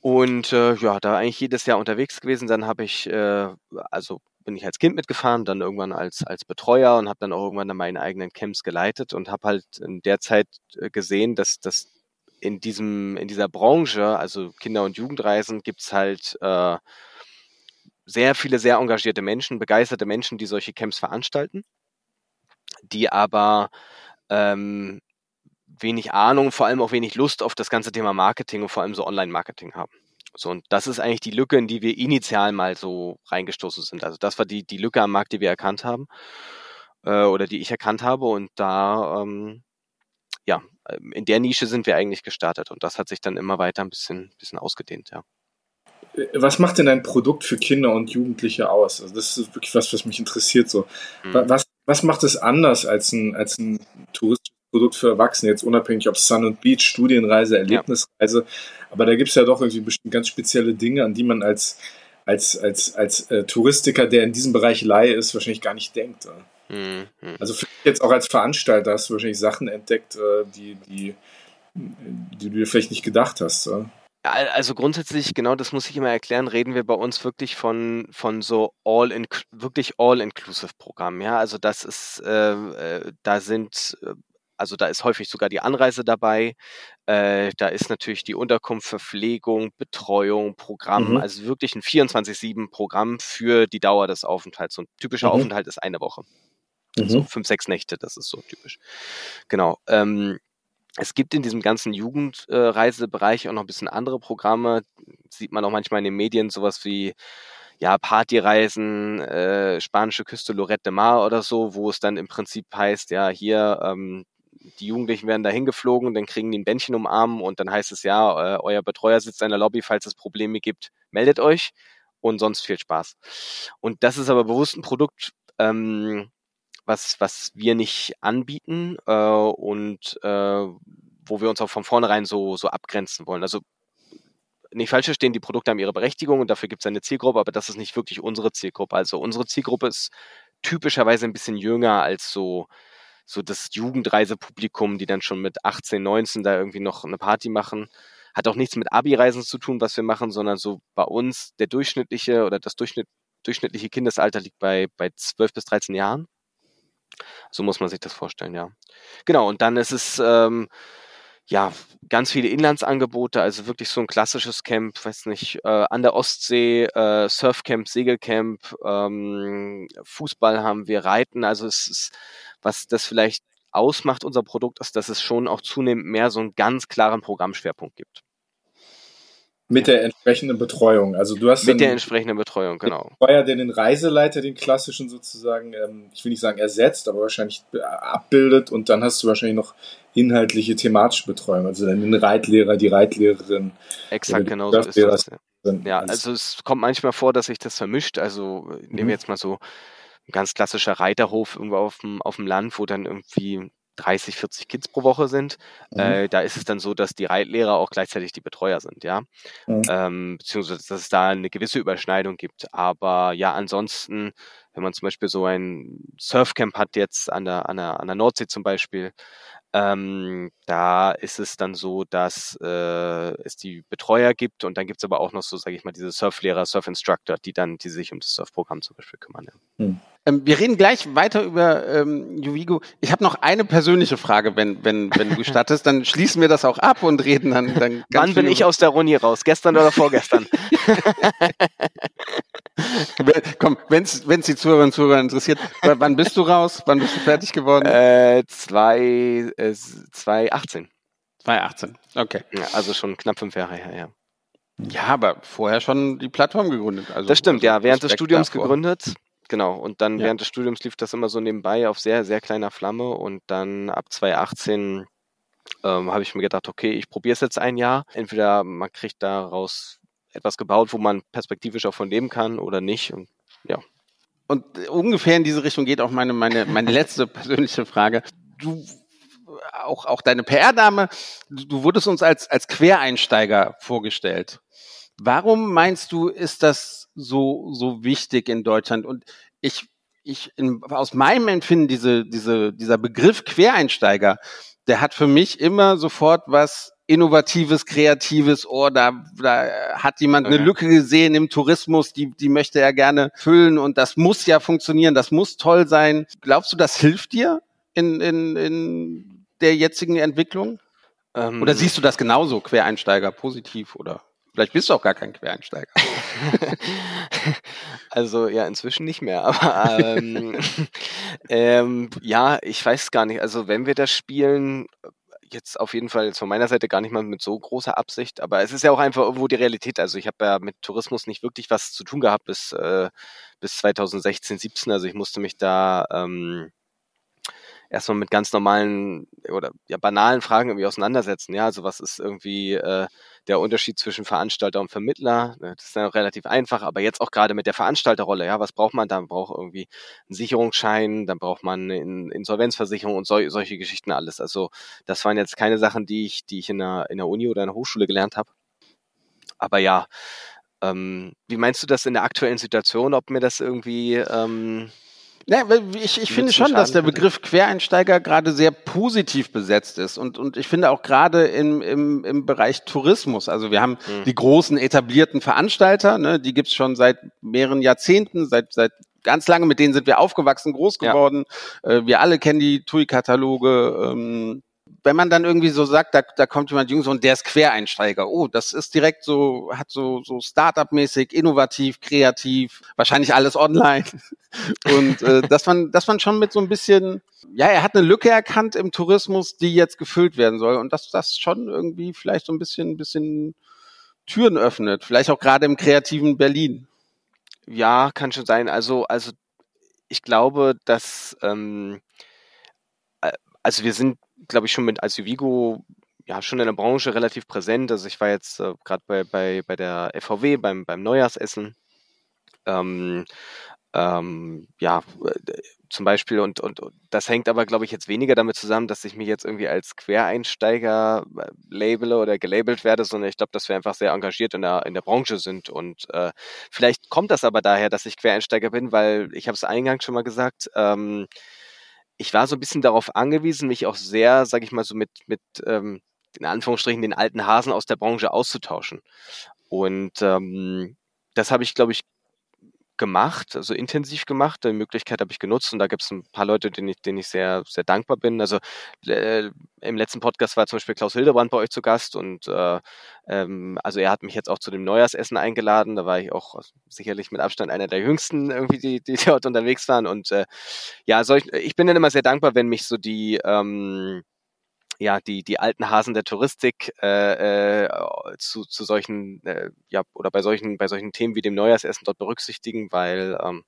Und äh, ja, da eigentlich jedes Jahr unterwegs gewesen. Dann habe ich, äh, also bin ich als Kind mitgefahren, dann irgendwann als, als Betreuer und habe dann auch irgendwann meine eigenen Camps geleitet und habe halt in der Zeit äh, gesehen, dass das in diesem, in dieser Branche, also Kinder- und Jugendreisen, gibt's halt äh, sehr viele sehr engagierte Menschen, begeisterte Menschen, die solche Camps veranstalten die aber ähm, wenig Ahnung, vor allem auch wenig Lust auf das ganze Thema Marketing und vor allem so Online-Marketing haben. So, und das ist eigentlich die Lücke, in die wir initial mal so reingestoßen sind. Also das war die, die Lücke am Markt, die wir erkannt haben äh, oder die ich erkannt habe. Und da, ähm, ja, in der Nische sind wir eigentlich gestartet. Und das hat sich dann immer weiter ein bisschen, bisschen ausgedehnt, ja. Was macht denn ein Produkt für Kinder und Jugendliche aus? Also das ist wirklich was, was mich interessiert. So, mhm. was was macht es anders als ein, als ein Tourismusprodukt für Erwachsene? Jetzt unabhängig ob Sun und Beach, Studienreise, Erlebnisreise. Ja. Aber da gibt es ja doch irgendwie bestimmt ganz spezielle Dinge, an die man als, als, als, als äh, Touristiker, der in diesem Bereich Laie ist, wahrscheinlich gar nicht denkt. Ja? Mhm. Also jetzt auch als Veranstalter hast du wahrscheinlich Sachen entdeckt, äh, die, die, die du dir vielleicht nicht gedacht hast. Ja? Also grundsätzlich, genau das muss ich immer erklären, reden wir bei uns wirklich von, von so all in, wirklich all-inclusive Programmen. Ja, also das ist, äh, äh, da sind, äh, also da ist häufig sogar die Anreise dabei. Äh, da ist natürlich die Unterkunft, Verpflegung, Betreuung, Programm, mhm. also wirklich ein 24-7 Programm für die Dauer des Aufenthalts. So ein typischer mhm. Aufenthalt ist eine Woche. Mhm. So fünf, sechs Nächte, das ist so typisch. Genau. Ähm, es gibt in diesem ganzen Jugendreisebereich auch noch ein bisschen andere Programme. Sieht man auch manchmal in den Medien sowas wie ja, Partyreisen, äh, spanische Küste Lorette de Mar oder so, wo es dann im Prinzip heißt, ja, hier, ähm, die Jugendlichen werden da hingeflogen, dann kriegen die ein Bändchen umarmen und dann heißt es ja, äh, euer Betreuer sitzt in der Lobby, falls es Probleme gibt, meldet euch und sonst viel Spaß. Und das ist aber bewusst ein Produkt, ähm, was, was wir nicht anbieten äh, und äh, wo wir uns auch von vornherein so, so abgrenzen wollen. Also nicht falsch verstehen, die Produkte haben ihre Berechtigung und dafür gibt es eine Zielgruppe, aber das ist nicht wirklich unsere Zielgruppe. Also unsere Zielgruppe ist typischerweise ein bisschen jünger als so, so das Jugendreisepublikum, die dann schon mit 18, 19 da irgendwie noch eine Party machen. Hat auch nichts mit Abi-Reisen zu tun, was wir machen, sondern so bei uns der durchschnittliche oder das Durchschnitt, durchschnittliche Kindesalter liegt bei, bei 12 bis 13 Jahren. So muss man sich das vorstellen, ja. Genau, und dann ist es ähm, ja ganz viele Inlandsangebote, also wirklich so ein klassisches Camp, weiß nicht, äh, an der Ostsee, äh, Surfcamp, Segelcamp, ähm, Fußball haben wir, Reiten, also es ist, was das vielleicht ausmacht, unser Produkt, ist, dass es schon auch zunehmend mehr so einen ganz klaren Programmschwerpunkt gibt. Mit der entsprechenden Betreuung. Also du hast mit der entsprechenden Betreuung, genau. Betreuer, der den Reiseleiter, den klassischen sozusagen, ähm, ich will nicht sagen ersetzt, aber wahrscheinlich abbildet und dann hast du wahrscheinlich noch inhaltliche thematische Betreuung, also dann den Reitlehrer, die Reitlehrerin. Exakt, genau so ist das. Ja. ja, also es kommt manchmal vor, dass sich das vermischt. Also nehmen wir mhm. jetzt mal so ein ganz klassischer Reiterhof irgendwo auf dem, auf dem Land, wo dann irgendwie 30, 40 Kids pro Woche sind. Mhm. Äh, da ist es dann so, dass die Reitlehrer auch gleichzeitig die Betreuer sind, ja. Mhm. Ähm, beziehungsweise, dass es da eine gewisse Überschneidung gibt. Aber ja, ansonsten, wenn man zum Beispiel so ein Surfcamp hat jetzt an der, an der, an der Nordsee zum Beispiel, ähm, da ist es dann so, dass äh, es die Betreuer gibt und dann gibt es aber auch noch so, sage ich mal, diese Surflehrer, Surfinstructor, die dann, die sich um das Surfprogramm zum Beispiel kümmern. Ja. Hm. Ähm, wir reden gleich weiter über ähm, Juvigo. Ich habe noch eine persönliche Frage, wenn, wenn, wenn du gestattest, dann schließen wir das auch ab und reden dann. dann Wann bin ich aus der Runi raus? Gestern oder vorgestern? Komm, wenn es die Zuhörerinnen und Zuhörer interessiert, wann bist du raus? Wann bist du fertig geworden? Äh, zwei, äh, 2018. 2018, okay. Ja, also schon knapp fünf Jahre her, ja. Ja, aber vorher schon die Plattform gegründet. Also, das stimmt, also ja, während des Studiums davor. gegründet. Genau, und dann ja. während des Studiums lief das immer so nebenbei auf sehr, sehr kleiner Flamme und dann ab 2018 ähm, habe ich mir gedacht, okay, ich probiere es jetzt ein Jahr. Entweder man kriegt daraus etwas gebaut, wo man perspektivisch auch von leben kann oder nicht. Und ja. Und ungefähr in diese Richtung geht auch meine, meine, meine letzte persönliche Frage. Du, auch, auch deine PR-Dame, du wurdest uns als, als Quereinsteiger vorgestellt. Warum meinst du, ist das so, so wichtig in Deutschland? Und ich, ich, in, aus meinem Empfinden, diese, diese, dieser Begriff Quereinsteiger, der hat für mich immer sofort was Innovatives, Kreatives, oh, da, da hat jemand eine Lücke gesehen im Tourismus, die, die möchte er gerne füllen und das muss ja funktionieren, das muss toll sein. Glaubst du, das hilft dir in, in, in der jetzigen Entwicklung? Ähm, oder siehst du das genauso, Quereinsteiger, positiv oder? Vielleicht bist du auch gar kein Quereinsteiger. also ja, inzwischen nicht mehr. Aber ähm, ähm, ja, ich weiß gar nicht. Also wenn wir das spielen, jetzt auf jeden Fall jetzt von meiner Seite gar nicht mal mit so großer Absicht, aber es ist ja auch einfach irgendwo die Realität. Also ich habe ja mit Tourismus nicht wirklich was zu tun gehabt bis, äh, bis 2016, 17. Also ich musste mich da ähm, erstmal mit ganz normalen oder ja banalen Fragen irgendwie auseinandersetzen. Ja, also was ist irgendwie äh, der Unterschied zwischen Veranstalter und Vermittler? Ne, das ist ja relativ einfach, aber jetzt auch gerade mit der Veranstalterrolle, ja, was braucht man da? Braucht irgendwie einen Sicherungsschein, dann braucht man eine Insolvenzversicherung und sol solche Geschichten alles. Also das waren jetzt keine Sachen, die ich, die ich in der, in der Uni oder in der Hochschule gelernt habe. Aber ja, ähm, wie meinst du das in der aktuellen Situation, ob mir das irgendwie ähm, ja, ich, ich finde schon, dass der Begriff Quereinsteiger gerade sehr positiv besetzt ist und, und ich finde auch gerade im, im, im Bereich Tourismus, also wir haben mhm. die großen etablierten Veranstalter, ne, die gibt's schon seit mehreren Jahrzehnten, seit, seit ganz lange, mit denen sind wir aufgewachsen, groß geworden. Ja. Äh, wir alle kennen die TUI-Kataloge. Ähm, wenn man dann irgendwie so sagt, da, da kommt jemand Jungs und der ist Quereinsteiger, oh, das ist direkt so, hat so, so Startup-mäßig, innovativ, kreativ, wahrscheinlich alles online. Und äh, dass man, dass man schon mit so ein bisschen, ja, er hat eine Lücke erkannt im Tourismus, die jetzt gefüllt werden soll. Und dass das schon irgendwie vielleicht so ein bisschen, ein bisschen Türen öffnet, vielleicht auch gerade im kreativen Berlin. Ja, kann schon sein. Also, also ich glaube, dass ähm, äh, also wir sind glaube ich, schon mit als Vigo ja schon in der Branche relativ präsent. Also ich war jetzt äh, gerade bei, bei, bei der FVW beim, beim Neujahrsessen. Ähm, äh, ähm, ja, äh, zum Beispiel, und, und, und das hängt aber, glaube ich, jetzt weniger damit zusammen, dass ich mich jetzt irgendwie als Quereinsteiger äh, labele oder gelabelt werde, sondern ich glaube, dass wir einfach sehr engagiert in der, in der Branche sind. Und äh, vielleicht kommt das aber daher, dass ich Quereinsteiger bin, weil ich habe es eingangs schon mal gesagt, ähm, ich war so ein bisschen darauf angewiesen, mich auch sehr, sage ich mal, so mit, mit ähm, in Anführungsstrichen den alten Hasen aus der Branche auszutauschen. Und ähm, das habe ich, glaube ich, gemacht, also intensiv gemacht. Die Möglichkeit habe ich genutzt und da gibt es ein paar Leute, denen ich, denen ich sehr, sehr dankbar bin. Also äh, im letzten Podcast war zum Beispiel Klaus Hildebrand bei euch zu Gast und äh, ähm, also er hat mich jetzt auch zu dem Neujahrsessen eingeladen. Da war ich auch sicherlich mit Abstand einer der jüngsten irgendwie, die, die dort unterwegs waren. Und äh, ja, solch, ich bin dann immer sehr dankbar, wenn mich so die ähm, ja die die alten Hasen der Touristik äh, äh, zu, zu solchen äh, ja oder bei solchen bei solchen Themen wie dem Neujahrsessen dort berücksichtigen, weil ähm,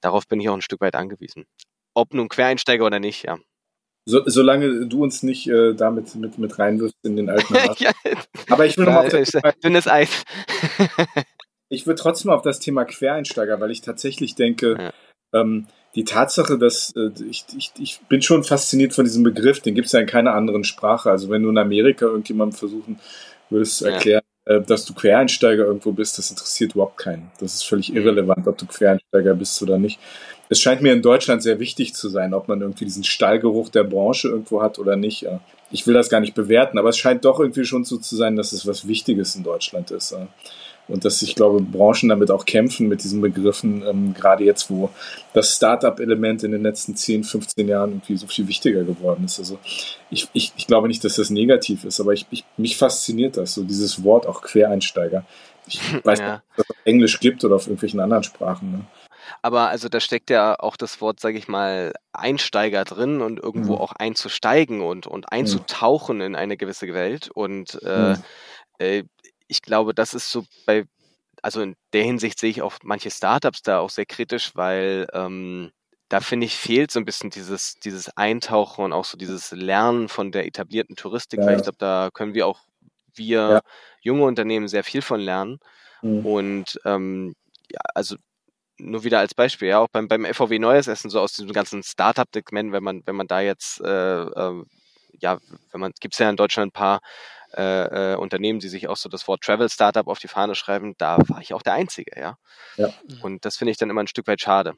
darauf bin ich auch ein Stück weit angewiesen. Ob nun Quereinsteiger oder nicht, ja. So, solange du uns nicht äh, damit mit, mit reinwirfst in den alten Hasen. ja, Aber ich will nochmal auf das dünnes Eis. ich würde trotzdem auf das Thema Quereinsteiger, weil ich tatsächlich denke, ja. ähm, die Tatsache, dass äh, ich, ich, ich bin schon fasziniert von diesem Begriff, den gibt es ja in keiner anderen Sprache. Also wenn du in Amerika irgendjemandem versuchen würdest zu erklären, ja. äh, dass du Quereinsteiger irgendwo bist, das interessiert überhaupt keinen. Das ist völlig irrelevant, ob du Quereinsteiger bist oder nicht. Es scheint mir in Deutschland sehr wichtig zu sein, ob man irgendwie diesen Stallgeruch der Branche irgendwo hat oder nicht. Ich will das gar nicht bewerten, aber es scheint doch irgendwie schon so zu sein, dass es was Wichtiges in Deutschland ist und dass ich glaube, Branchen damit auch kämpfen mit diesen Begriffen, ähm, gerade jetzt, wo das Startup-Element in den letzten 10, 15 Jahren irgendwie so viel wichtiger geworden ist. Also ich, ich, ich glaube nicht, dass das negativ ist, aber ich, ich, mich fasziniert das, so dieses Wort auch Quereinsteiger. Ich weiß ja. nicht, ob es auf Englisch gibt oder auf irgendwelchen anderen Sprachen. Ne? Aber also da steckt ja auch das Wort, sage ich mal, Einsteiger drin und irgendwo mhm. auch einzusteigen und, und mhm. einzutauchen mhm. in eine gewisse Welt. Und äh, mhm. Ich glaube, das ist so bei, also in der Hinsicht sehe ich auch manche Startups da auch sehr kritisch, weil ähm, da finde ich, fehlt so ein bisschen dieses, dieses Eintauchen und auch so dieses Lernen von der etablierten Touristik, ja. weil ich glaube, da können wir auch, wir ja. junge Unternehmen sehr viel von lernen. Mhm. Und ähm, ja, also nur wieder als Beispiel, ja, auch beim, beim FVW Neues Essen, so aus diesem ganzen Startup-Segment, wenn man, wenn man da jetzt, äh, äh, ja, wenn man, gibt es ja in Deutschland ein paar äh, äh, Unternehmen, die sich auch so das Wort Travel Startup auf die Fahne schreiben, da war ich auch der Einzige, ja. ja. Und das finde ich dann immer ein Stück weit schade.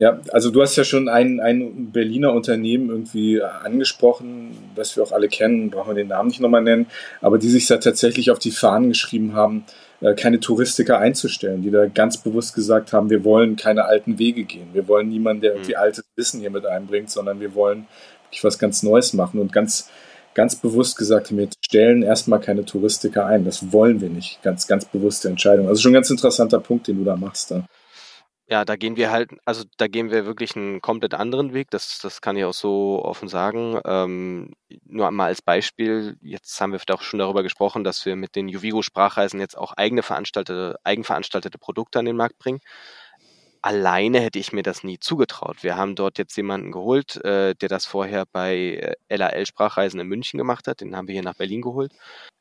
Ja, also du hast ja schon ein, ein Berliner Unternehmen irgendwie angesprochen, das wir auch alle kennen, brauchen wir den Namen nicht nochmal nennen, aber die sich da tatsächlich auf die Fahnen geschrieben haben, äh, keine Touristiker einzustellen, die da ganz bewusst gesagt haben, wir wollen keine alten Wege gehen, wir wollen niemanden, der irgendwie mhm. altes Wissen hier mit einbringt, sondern wir wollen wirklich was ganz Neues machen und ganz ganz bewusst gesagt wir stellen erstmal keine Touristiker ein. Das wollen wir nicht. Ganz, ganz bewusste Entscheidung. Also schon ein ganz interessanter Punkt, den du da machst. Da. Ja, da gehen wir halt, also da gehen wir wirklich einen komplett anderen Weg. Das, das kann ich auch so offen sagen. Ähm, nur einmal als Beispiel, jetzt haben wir doch schon darüber gesprochen, dass wir mit den Juvigo Sprachreisen jetzt auch eigene veranstaltete, eigenveranstaltete Produkte an den Markt bringen alleine hätte ich mir das nie zugetraut. Wir haben dort jetzt jemanden geholt, äh, der das vorher bei äh, LAL Sprachreisen in München gemacht hat. Den haben wir hier nach Berlin geholt,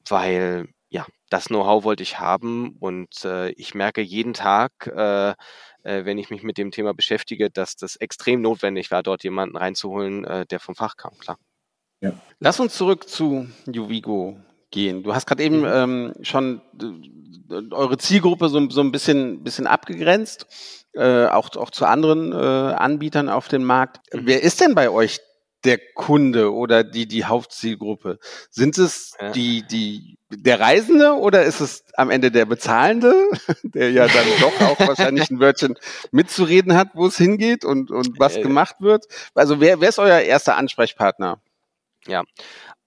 weil ja, das Know-how wollte ich haben und äh, ich merke jeden Tag, äh, äh, wenn ich mich mit dem Thema beschäftige, dass das extrem notwendig war, dort jemanden reinzuholen, äh, der vom Fach kam, klar. Ja. Lass uns zurück zu Juvigo gehen. Du hast gerade eben mhm. ähm, schon äh, eure Zielgruppe so, so ein bisschen, bisschen abgegrenzt äh, auch, auch zu anderen äh, Anbietern auf dem Markt. Mhm. Wer ist denn bei euch der Kunde oder die, die Hauptzielgruppe? Sind es ja. die, die, der Reisende oder ist es am Ende der Bezahlende, der ja dann doch auch wahrscheinlich ein Wörtchen mitzureden hat, wo es hingeht und, und was äh, gemacht wird? Also wer, wer ist euer erster Ansprechpartner? Ja,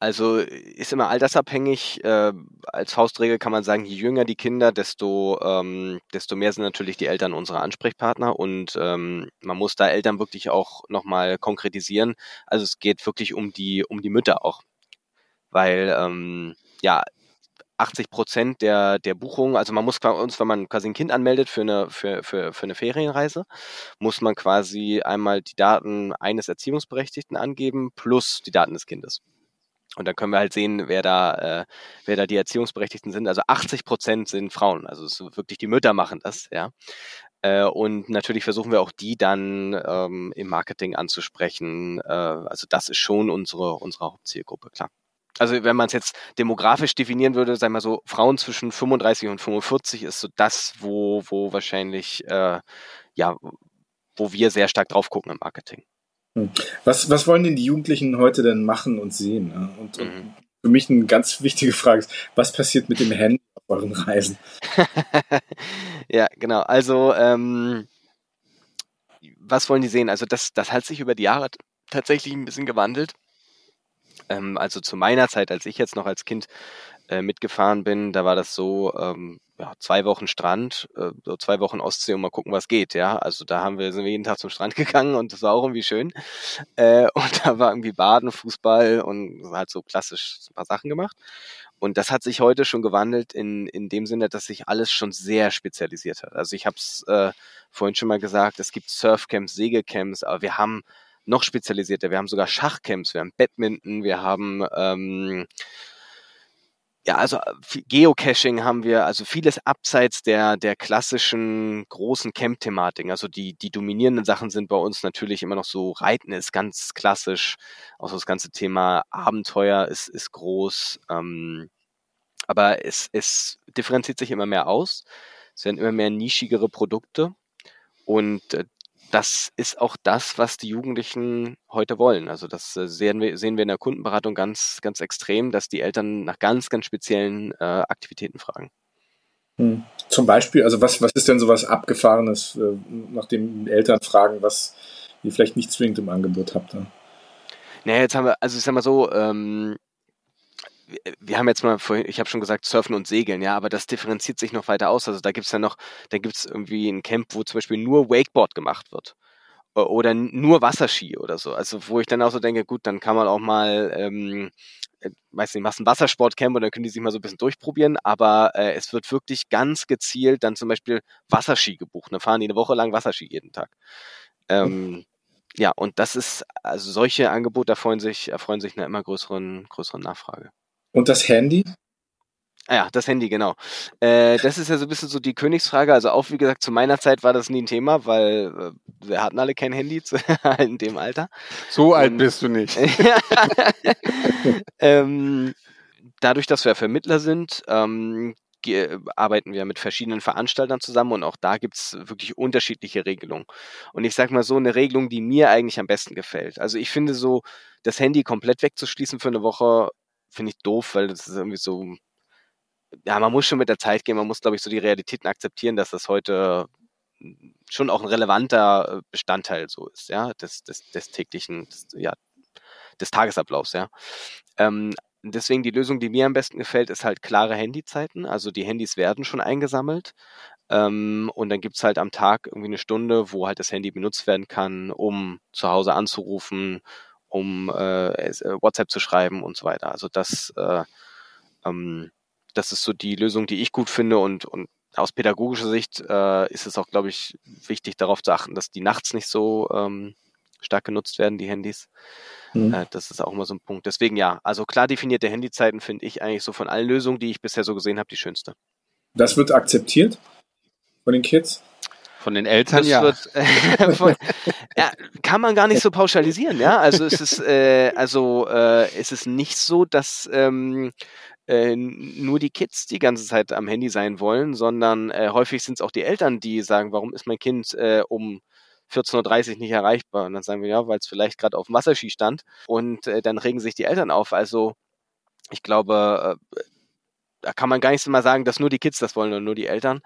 also ist immer altersabhängig. Äh, als Faustregel kann man sagen, je jünger die Kinder, desto, ähm, desto mehr sind natürlich die Eltern unsere Ansprechpartner und ähm, man muss da Eltern wirklich auch nochmal konkretisieren. Also es geht wirklich um die, um die Mütter auch. Weil ähm, ja, 80 Prozent der, der Buchungen, also man muss uns, wenn man quasi ein Kind anmeldet für eine, für, für, für eine Ferienreise, muss man quasi einmal die Daten eines Erziehungsberechtigten angeben plus die Daten des Kindes. Und dann können wir halt sehen, wer da, äh, wer da die Erziehungsberechtigten sind. Also 80 Prozent sind Frauen. Also wirklich die Mütter machen das, ja. Äh, und natürlich versuchen wir auch die dann ähm, im Marketing anzusprechen. Äh, also das ist schon unsere, unsere Hauptzielgruppe, klar. Also wenn man es jetzt demografisch definieren würde, sagen wir so, Frauen zwischen 35 und 45 ist so das, wo, wo wahrscheinlich, äh, ja, wo wir sehr stark drauf gucken im Marketing. Hm. Was, was wollen denn die Jugendlichen heute denn machen und sehen? Und, und mhm. für mich eine ganz wichtige Frage ist, was passiert mit dem Handy auf euren Reisen? ja, genau. Also, ähm, was wollen die sehen? Also das, das hat sich über die Jahre tatsächlich ein bisschen gewandelt. Ähm, also zu meiner Zeit, als ich jetzt noch als Kind äh, mitgefahren bin, da war das so, ähm, ja, zwei Wochen Strand, äh, so zwei Wochen Ostsee und mal gucken, was geht, ja. Also da haben wir, sind wir jeden Tag zum Strand gegangen und das war auch irgendwie schön. Äh, und da war irgendwie Baden, Fußball und halt so klassisch ein paar Sachen gemacht. Und das hat sich heute schon gewandelt in, in dem Sinne, dass sich alles schon sehr spezialisiert hat. Also ich habe es äh, vorhin schon mal gesagt, es gibt Surfcamps, Segelcamps, aber wir haben noch spezialisierter. Wir haben sogar Schachcamps, wir haben Badminton, wir haben ähm, ja, also äh, Geocaching haben wir, also vieles abseits der, der klassischen großen Camp-Thematiken. Also die, die dominierenden Sachen sind bei uns natürlich immer noch so, Reiten ist ganz klassisch, auch das ganze Thema Abenteuer ist, ist groß. Ähm, aber es, es differenziert sich immer mehr aus. Es werden immer mehr nischigere Produkte. Und äh, das ist auch das, was die Jugendlichen heute wollen. Also das äh, sehen wir, sehen wir in der Kundenberatung ganz, ganz extrem, dass die Eltern nach ganz, ganz speziellen äh, Aktivitäten fragen. Hm. Zum Beispiel, also was, was ist denn sowas Abgefahrenes, äh, nachdem Eltern fragen, was ihr vielleicht nicht zwingend im Angebot habt? Ne? Naja, jetzt haben wir, also ich sag mal so, ähm, wir haben jetzt mal vorhin, ich habe schon gesagt, Surfen und Segeln, ja, aber das differenziert sich noch weiter aus. Also da gibt's ja noch, da gibt's irgendwie ein Camp, wo zum Beispiel nur Wakeboard gemacht wird. Oder nur Wasserski oder so. Also wo ich dann auch so denke, gut, dann kann man auch mal, ähm, äh, weiß nicht, machst ein Wassersportcamp und dann können die sich mal so ein bisschen durchprobieren, aber äh, es wird wirklich ganz gezielt dann zum Beispiel Wasserski gebucht. Dann fahren die eine Woche lang Wasserski jeden Tag. Ähm, ja, und das ist, also solche Angebote erfreuen sich, erfreuen sich einer immer größeren, größeren Nachfrage. Und das Handy? Ah ja, das Handy, genau. Äh, das ist ja so ein bisschen so die Königsfrage. Also auch, wie gesagt, zu meiner Zeit war das nie ein Thema, weil äh, wir hatten alle kein Handy zu, in dem Alter. So alt bist du nicht. ähm, dadurch, dass wir Vermittler sind, ähm, arbeiten wir mit verschiedenen Veranstaltern zusammen und auch da gibt's wirklich unterschiedliche Regelungen. Und ich sage mal so, eine Regelung, die mir eigentlich am besten gefällt. Also ich finde so, das Handy komplett wegzuschließen für eine Woche finde ich doof, weil das ist irgendwie so, ja, man muss schon mit der Zeit gehen, man muss, glaube ich, so die Realitäten akzeptieren, dass das heute schon auch ein relevanter äh, Bestandteil so ist, ja, des, des, des täglichen, des, ja, des Tagesablaufs, ja. Ähm, deswegen die Lösung, die mir am besten gefällt, ist halt klare Handyzeiten. Also die Handys werden schon eingesammelt. Ähm, und dann gibt's halt am Tag irgendwie eine Stunde, wo halt das Handy benutzt werden kann, um zu Hause anzurufen, um äh, äh, WhatsApp zu schreiben und so weiter. Also das, äh, ähm, das ist so die Lösung, die ich gut finde und, und aus pädagogischer Sicht äh, ist es auch, glaube ich, wichtig darauf zu achten, dass die nachts nicht so ähm, stark genutzt werden, die Handys. Mhm. Äh, das ist auch immer so ein Punkt. Deswegen ja, also klar definierte Handyzeiten finde ich eigentlich so von allen Lösungen, die ich bisher so gesehen habe, die schönste. Das wird akzeptiert von den Kids? Von den Eltern, ja. Wird, äh, von, ja. Kann man gar nicht so pauschalisieren, ja. Also es ist, äh, also äh, es ist nicht so, dass ähm, äh, nur die Kids die ganze Zeit am Handy sein wollen, sondern äh, häufig sind es auch die Eltern, die sagen, warum ist mein Kind äh, um 14.30 Uhr nicht erreichbar? Und dann sagen wir, ja, weil es vielleicht gerade auf dem Wasserski stand. Und äh, dann regen sich die Eltern auf. Also ich glaube, äh, da kann man gar nicht mal sagen, dass nur die Kids das wollen oder nur die Eltern.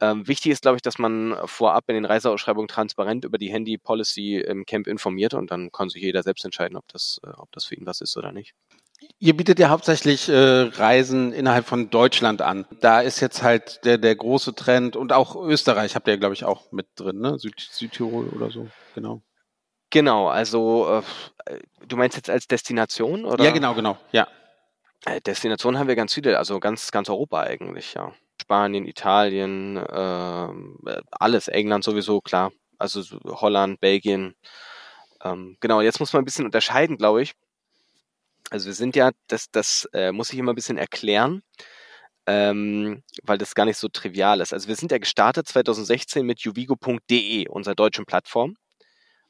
Ähm, wichtig ist, glaube ich, dass man vorab in den Reiseausschreibungen transparent über die Handy-Policy im Camp informiert und dann kann sich jeder selbst entscheiden, ob das, äh, ob das für ihn was ist oder nicht. Ihr bietet ja hauptsächlich äh, Reisen innerhalb von Deutschland an. Da ist jetzt halt der, der große Trend und auch Österreich habt ihr, glaube ich, auch mit drin, ne? Süd, Südtirol oder so, genau. Genau, also äh, du meinst jetzt als Destination oder? Ja, genau, genau, ja. Äh, Destinationen haben wir ganz viele, also ganz, ganz Europa eigentlich, ja. Spanien, Italien, äh, alles, England sowieso, klar. Also Holland, Belgien. Ähm, genau, jetzt muss man ein bisschen unterscheiden, glaube ich. Also wir sind ja, das, das äh, muss ich immer ein bisschen erklären. ähm, weil das gar nicht so trivial ist. Also wir sind ja gestartet 2016 mit juvigo.de, unserer deutschen Plattform,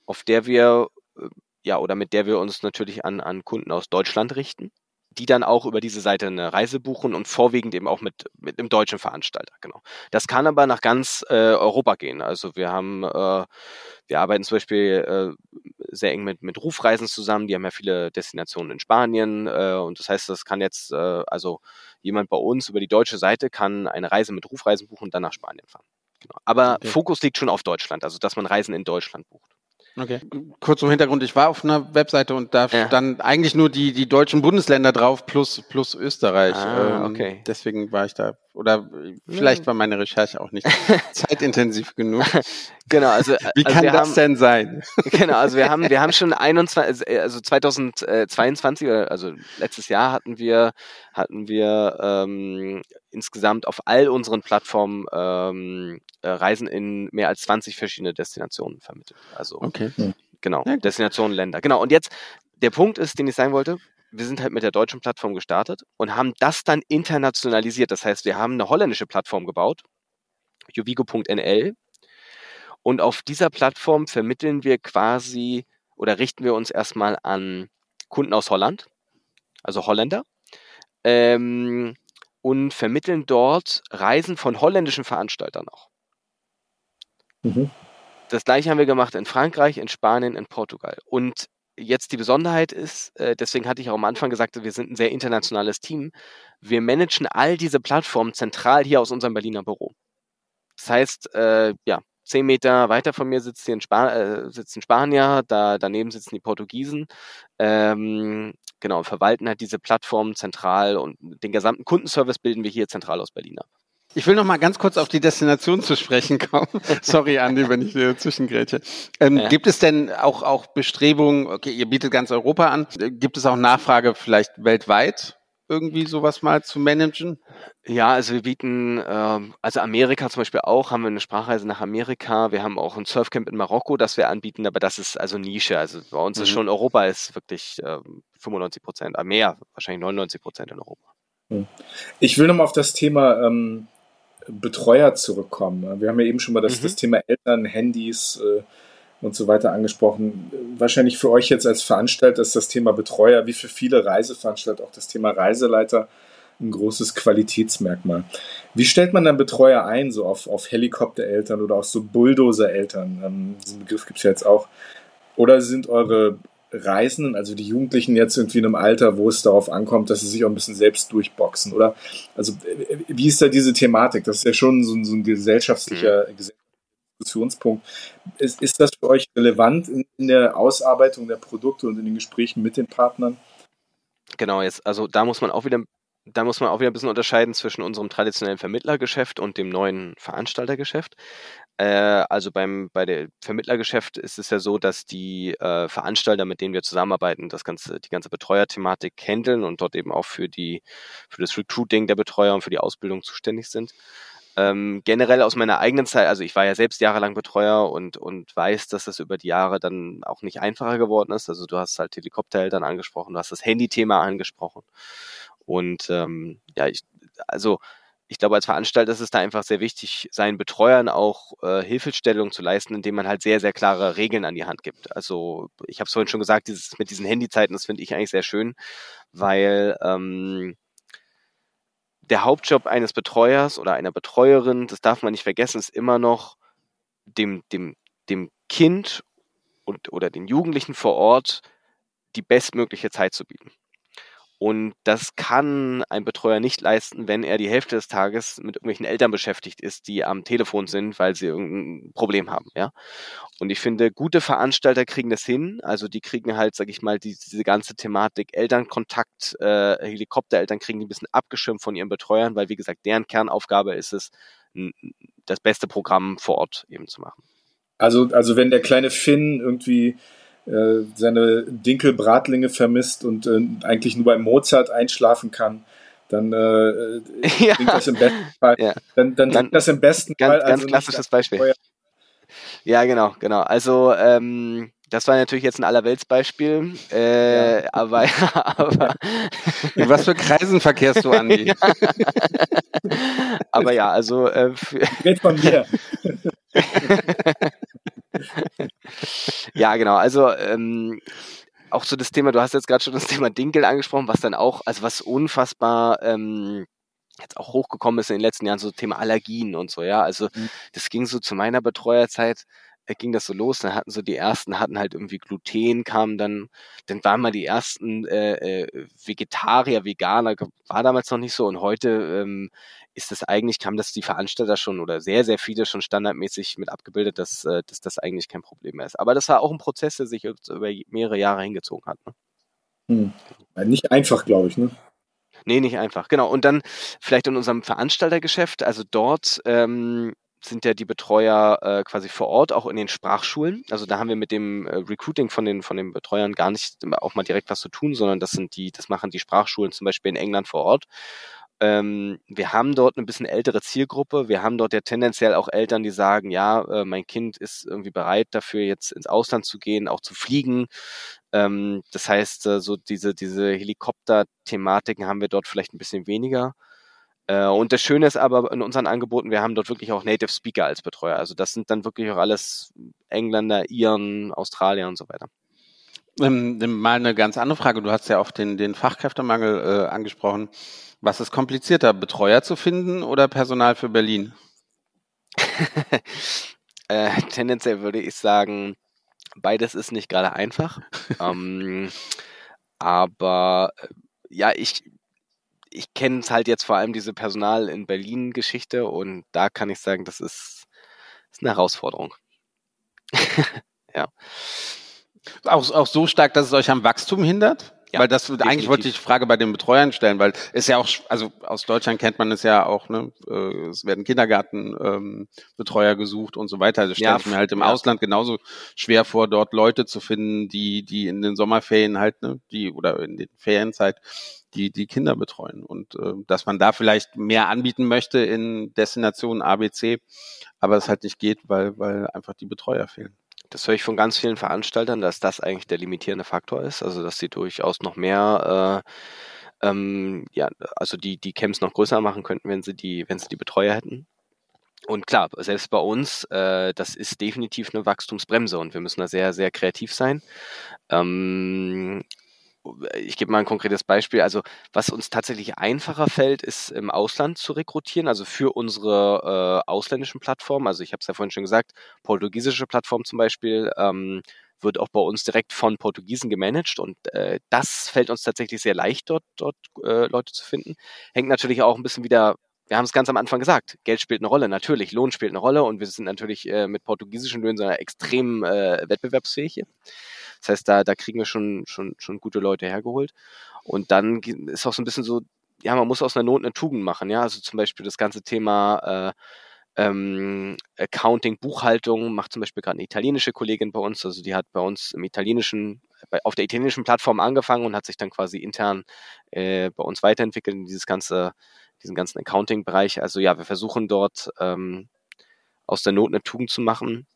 auf der wir äh, ja oder mit der wir uns natürlich an, an Kunden aus Deutschland richten die dann auch über diese Seite eine Reise buchen und vorwiegend eben auch mit, mit einem deutschen Veranstalter, genau. Das kann aber nach ganz äh, Europa gehen. Also wir haben, äh, wir arbeiten zum Beispiel äh, sehr eng mit, mit Rufreisen zusammen, die haben ja viele Destinationen in Spanien äh, und das heißt, das kann jetzt, äh, also jemand bei uns über die deutsche Seite kann eine Reise mit Rufreisen buchen und dann nach Spanien fahren. Genau. Aber okay. Fokus liegt schon auf Deutschland, also dass man Reisen in Deutschland bucht. Okay. Kurz zum Hintergrund, ich war auf einer Webseite und da ja. stand eigentlich nur die, die deutschen Bundesländer drauf plus, plus Österreich. Ah, ähm, okay. Deswegen war ich da, oder vielleicht war meine Recherche auch nicht zeitintensiv genug. Genau, also. Wie also kann das haben, denn sein? Genau, also wir haben, wir haben schon 21, also 2022, also letztes Jahr hatten wir, hatten wir ähm, insgesamt auf all unseren Plattformen ähm, äh, Reisen in mehr als 20 verschiedene Destinationen vermittelt. Also okay. genau, ja. Destinationen, Länder. Genau. Und jetzt der Punkt ist, den ich sagen wollte, wir sind halt mit der deutschen Plattform gestartet und haben das dann internationalisiert. Das heißt, wir haben eine holländische Plattform gebaut, juvigo.nl. Und auf dieser Plattform vermitteln wir quasi oder richten wir uns erstmal an Kunden aus Holland, also Holländer, ähm, und vermitteln dort Reisen von holländischen Veranstaltern auch. Mhm. Das gleiche haben wir gemacht in Frankreich, in Spanien, in Portugal. Und jetzt die Besonderheit ist, äh, deswegen hatte ich auch am Anfang gesagt, wir sind ein sehr internationales Team. Wir managen all diese Plattformen zentral hier aus unserem Berliner Büro. Das heißt, äh, ja, zehn Meter weiter von mir sitzt hier ein, Spa äh, sitzt ein Spanier, da daneben sitzen die Portugiesen. Ähm, genau, verwalten halt diese Plattformen zentral und den gesamten Kundenservice bilden wir hier zentral aus Berlin ab. Ich will noch mal ganz kurz auf die Destination zu sprechen kommen. Sorry, Andi, wenn ich dir zwischengrätsche. Ähm, ja. Gibt es denn auch, auch Bestrebungen, okay, ihr bietet ganz Europa an, gibt es auch Nachfrage vielleicht weltweit? Irgendwie sowas mal zu managen? Ja, also wir bieten, ähm, also Amerika zum Beispiel auch, haben wir eine Sprachreise nach Amerika. Wir haben auch ein Surfcamp in Marokko, das wir anbieten, aber das ist also Nische. Also bei uns mhm. ist schon Europa ist wirklich ähm, 95 Prozent, mehr, wahrscheinlich 99 Prozent in Europa. Hm. Ich will nochmal auf das Thema ähm, Betreuer zurückkommen. Wir haben ja eben schon mal das, mhm. das Thema Eltern, Handys äh, und so weiter angesprochen. Wahrscheinlich für euch jetzt als Veranstalter ist das Thema Betreuer, wie für viele Reiseveranstalter auch das Thema Reiseleiter ein großes Qualitätsmerkmal. Wie stellt man dann Betreuer ein, so auf, auf Helikoptereltern oder auch so Bulldozer-Eltern? Ähm, diesen Begriff gibt es ja jetzt auch. Oder sind eure Reisenden, also die Jugendlichen jetzt irgendwie in einem Alter, wo es darauf ankommt, dass sie sich auch ein bisschen selbst durchboxen? Oder also wie ist da diese Thematik? Das ist ja schon so, so ein gesellschaftlicher mhm. Diskussionspunkt. Ist, ist das für euch relevant in, in der Ausarbeitung der Produkte und in den Gesprächen mit den Partnern? Genau, jetzt, also da muss man auch wieder da muss man auch wieder ein bisschen unterscheiden zwischen unserem traditionellen Vermittlergeschäft und dem neuen Veranstaltergeschäft. Äh, also beim bei der Vermittlergeschäft ist es ja so, dass die äh, Veranstalter, mit denen wir zusammenarbeiten, das ganze die ganze Betreuerthematik handeln und dort eben auch für die für das Recruiting der Betreuer und für die Ausbildung zuständig sind. Ähm, generell aus meiner eigenen Zeit, also ich war ja selbst jahrelang Betreuer und, und weiß, dass das über die Jahre dann auch nicht einfacher geworden ist. Also du hast halt Helikoptereltern angesprochen, du hast das Handy-Thema angesprochen. Und ähm, ja, ich, also ich glaube, als Veranstalter ist es da einfach sehr wichtig, seinen Betreuern auch äh, Hilfestellung zu leisten, indem man halt sehr, sehr klare Regeln an die Hand gibt. Also ich habe es vorhin schon gesagt, dieses mit diesen Handyzeiten, das finde ich eigentlich sehr schön, weil ähm, der Hauptjob eines Betreuers oder einer Betreuerin, das darf man nicht vergessen, ist immer noch dem, dem, dem Kind und, oder den Jugendlichen vor Ort die bestmögliche Zeit zu bieten. Und das kann ein Betreuer nicht leisten, wenn er die Hälfte des Tages mit irgendwelchen Eltern beschäftigt ist, die am Telefon sind, weil sie irgendein Problem haben, ja. Und ich finde, gute Veranstalter kriegen das hin. Also die kriegen halt, sag ich mal, die, diese ganze Thematik Elternkontakt, äh, Helikoptereltern kriegen die ein bisschen abgeschirmt von ihren Betreuern, weil wie gesagt, deren Kernaufgabe ist es, das beste Programm vor Ort eben zu machen. Also, also wenn der kleine Finn irgendwie äh, seine Dinkelbratlinge vermisst und äh, eigentlich nur bei Mozart einschlafen kann, dann äh, ja. das im besten Fall. Ja. Dann, dann, dann das im besten ganz, Fall. Also ganz klassisches Beispiel. Ja, genau, genau. Also ähm, das war natürlich jetzt ein Allerweltsbeispiel, äh, ja. aber, aber in was für Kreisen verkehrst du, Andi? aber ja, also äh, Red von mir. ja, genau. Also ähm, auch so das Thema, du hast jetzt gerade schon das Thema Dinkel angesprochen, was dann auch, also was unfassbar ähm, jetzt auch hochgekommen ist in den letzten Jahren, so Thema Allergien und so, ja. Also mhm. das ging so zu meiner Betreuerzeit, ging das so los. Dann hatten so die ersten, hatten halt irgendwie Gluten, kamen dann, dann waren mal die ersten äh, äh, Vegetarier, Veganer, war damals noch nicht so. Und heute ähm, ist das eigentlich, haben das die Veranstalter schon oder sehr, sehr viele schon standardmäßig mit abgebildet, dass, äh, dass das eigentlich kein Problem mehr ist. Aber das war auch ein Prozess, der sich über mehrere Jahre hingezogen hat. Ne? Hm. Nicht einfach, glaube ich, ne? Nee, nicht einfach. Genau. Und dann vielleicht in unserem Veranstaltergeschäft, also dort ähm, sind ja die Betreuer äh, quasi vor Ort, auch in den Sprachschulen. Also da haben wir mit dem äh, Recruiting von den, von den Betreuern gar nicht auch mal direkt was zu tun, sondern das sind die, das machen die Sprachschulen zum Beispiel in England vor Ort. Ähm, wir haben dort ein bisschen ältere Zielgruppe. Wir haben dort ja tendenziell auch Eltern, die sagen, ja, äh, mein Kind ist irgendwie bereit dafür, jetzt ins Ausland zu gehen, auch zu fliegen. Ähm, das heißt, äh, so diese, diese Helikopter-Thematiken haben wir dort vielleicht ein bisschen weniger. Äh, und das Schöne ist aber in unseren Angeboten, wir haben dort wirklich auch Native Speaker als Betreuer. Also das sind dann wirklich auch alles Engländer, Iren, Australier und so weiter. Ähm, mal eine ganz andere Frage. Du hast ja auch den, den Fachkräftemangel äh, angesprochen. Was ist komplizierter, Betreuer zu finden oder Personal für Berlin? äh, tendenziell würde ich sagen, beides ist nicht gerade einfach. ähm, aber äh, ja, ich, ich kenne es halt jetzt vor allem diese Personal in Berlin Geschichte und da kann ich sagen, das ist, ist eine Herausforderung. ja. Auch, auch so stark, dass es euch am Wachstum hindert? Ja, weil das definitiv. eigentlich wollte ich die Frage bei den Betreuern stellen, weil es ja auch, also aus Deutschland kennt man es ja auch, ne, äh, es werden Kindergartenbetreuer ähm, gesucht und so weiter. Das stelle ja, ich mir halt im ja. Ausland genauso schwer vor, dort Leute zu finden, die, die in den Sommerferien halt, ne, die oder in den Ferienzeit die die Kinder betreuen und äh, dass man da vielleicht mehr anbieten möchte in Destinationen ABC, aber es halt nicht geht, weil weil einfach die Betreuer fehlen. Das höre ich von ganz vielen Veranstaltern, dass das eigentlich der limitierende Faktor ist, also dass sie durchaus noch mehr äh, ähm, ja, also die, die Camps noch größer machen könnten, wenn sie die, wenn sie die Betreuer hätten. Und klar, selbst bei uns, äh, das ist definitiv eine Wachstumsbremse und wir müssen da sehr, sehr kreativ sein. Ähm, ich gebe mal ein konkretes Beispiel. Also was uns tatsächlich einfacher fällt, ist im Ausland zu rekrutieren, also für unsere äh, ausländischen Plattformen. Also ich habe es ja vorhin schon gesagt, portugiesische Plattform zum Beispiel ähm, wird auch bei uns direkt von Portugiesen gemanagt und äh, das fällt uns tatsächlich sehr leicht, dort, dort äh, Leute zu finden. Hängt natürlich auch ein bisschen wieder wir haben es ganz am Anfang gesagt, Geld spielt eine Rolle, natürlich, Lohn spielt eine Rolle und wir sind natürlich äh, mit portugiesischen Löhnen so extrem äh, wettbewerbsfähig hier. Das heißt, da, da kriegen wir schon, schon, schon gute Leute hergeholt. Und dann ist auch so ein bisschen so, ja, man muss aus einer Not eine Tugend machen, ja. Also zum Beispiel das ganze Thema äh, ähm, Accounting, Buchhaltung macht zum Beispiel gerade eine italienische Kollegin bei uns. Also die hat bei uns im italienischen, bei, auf der italienischen Plattform angefangen und hat sich dann quasi intern äh, bei uns weiterentwickelt in dieses ganze, diesen ganzen Accounting-Bereich. Also ja, wir versuchen dort ähm, aus der Not eine Tugend zu machen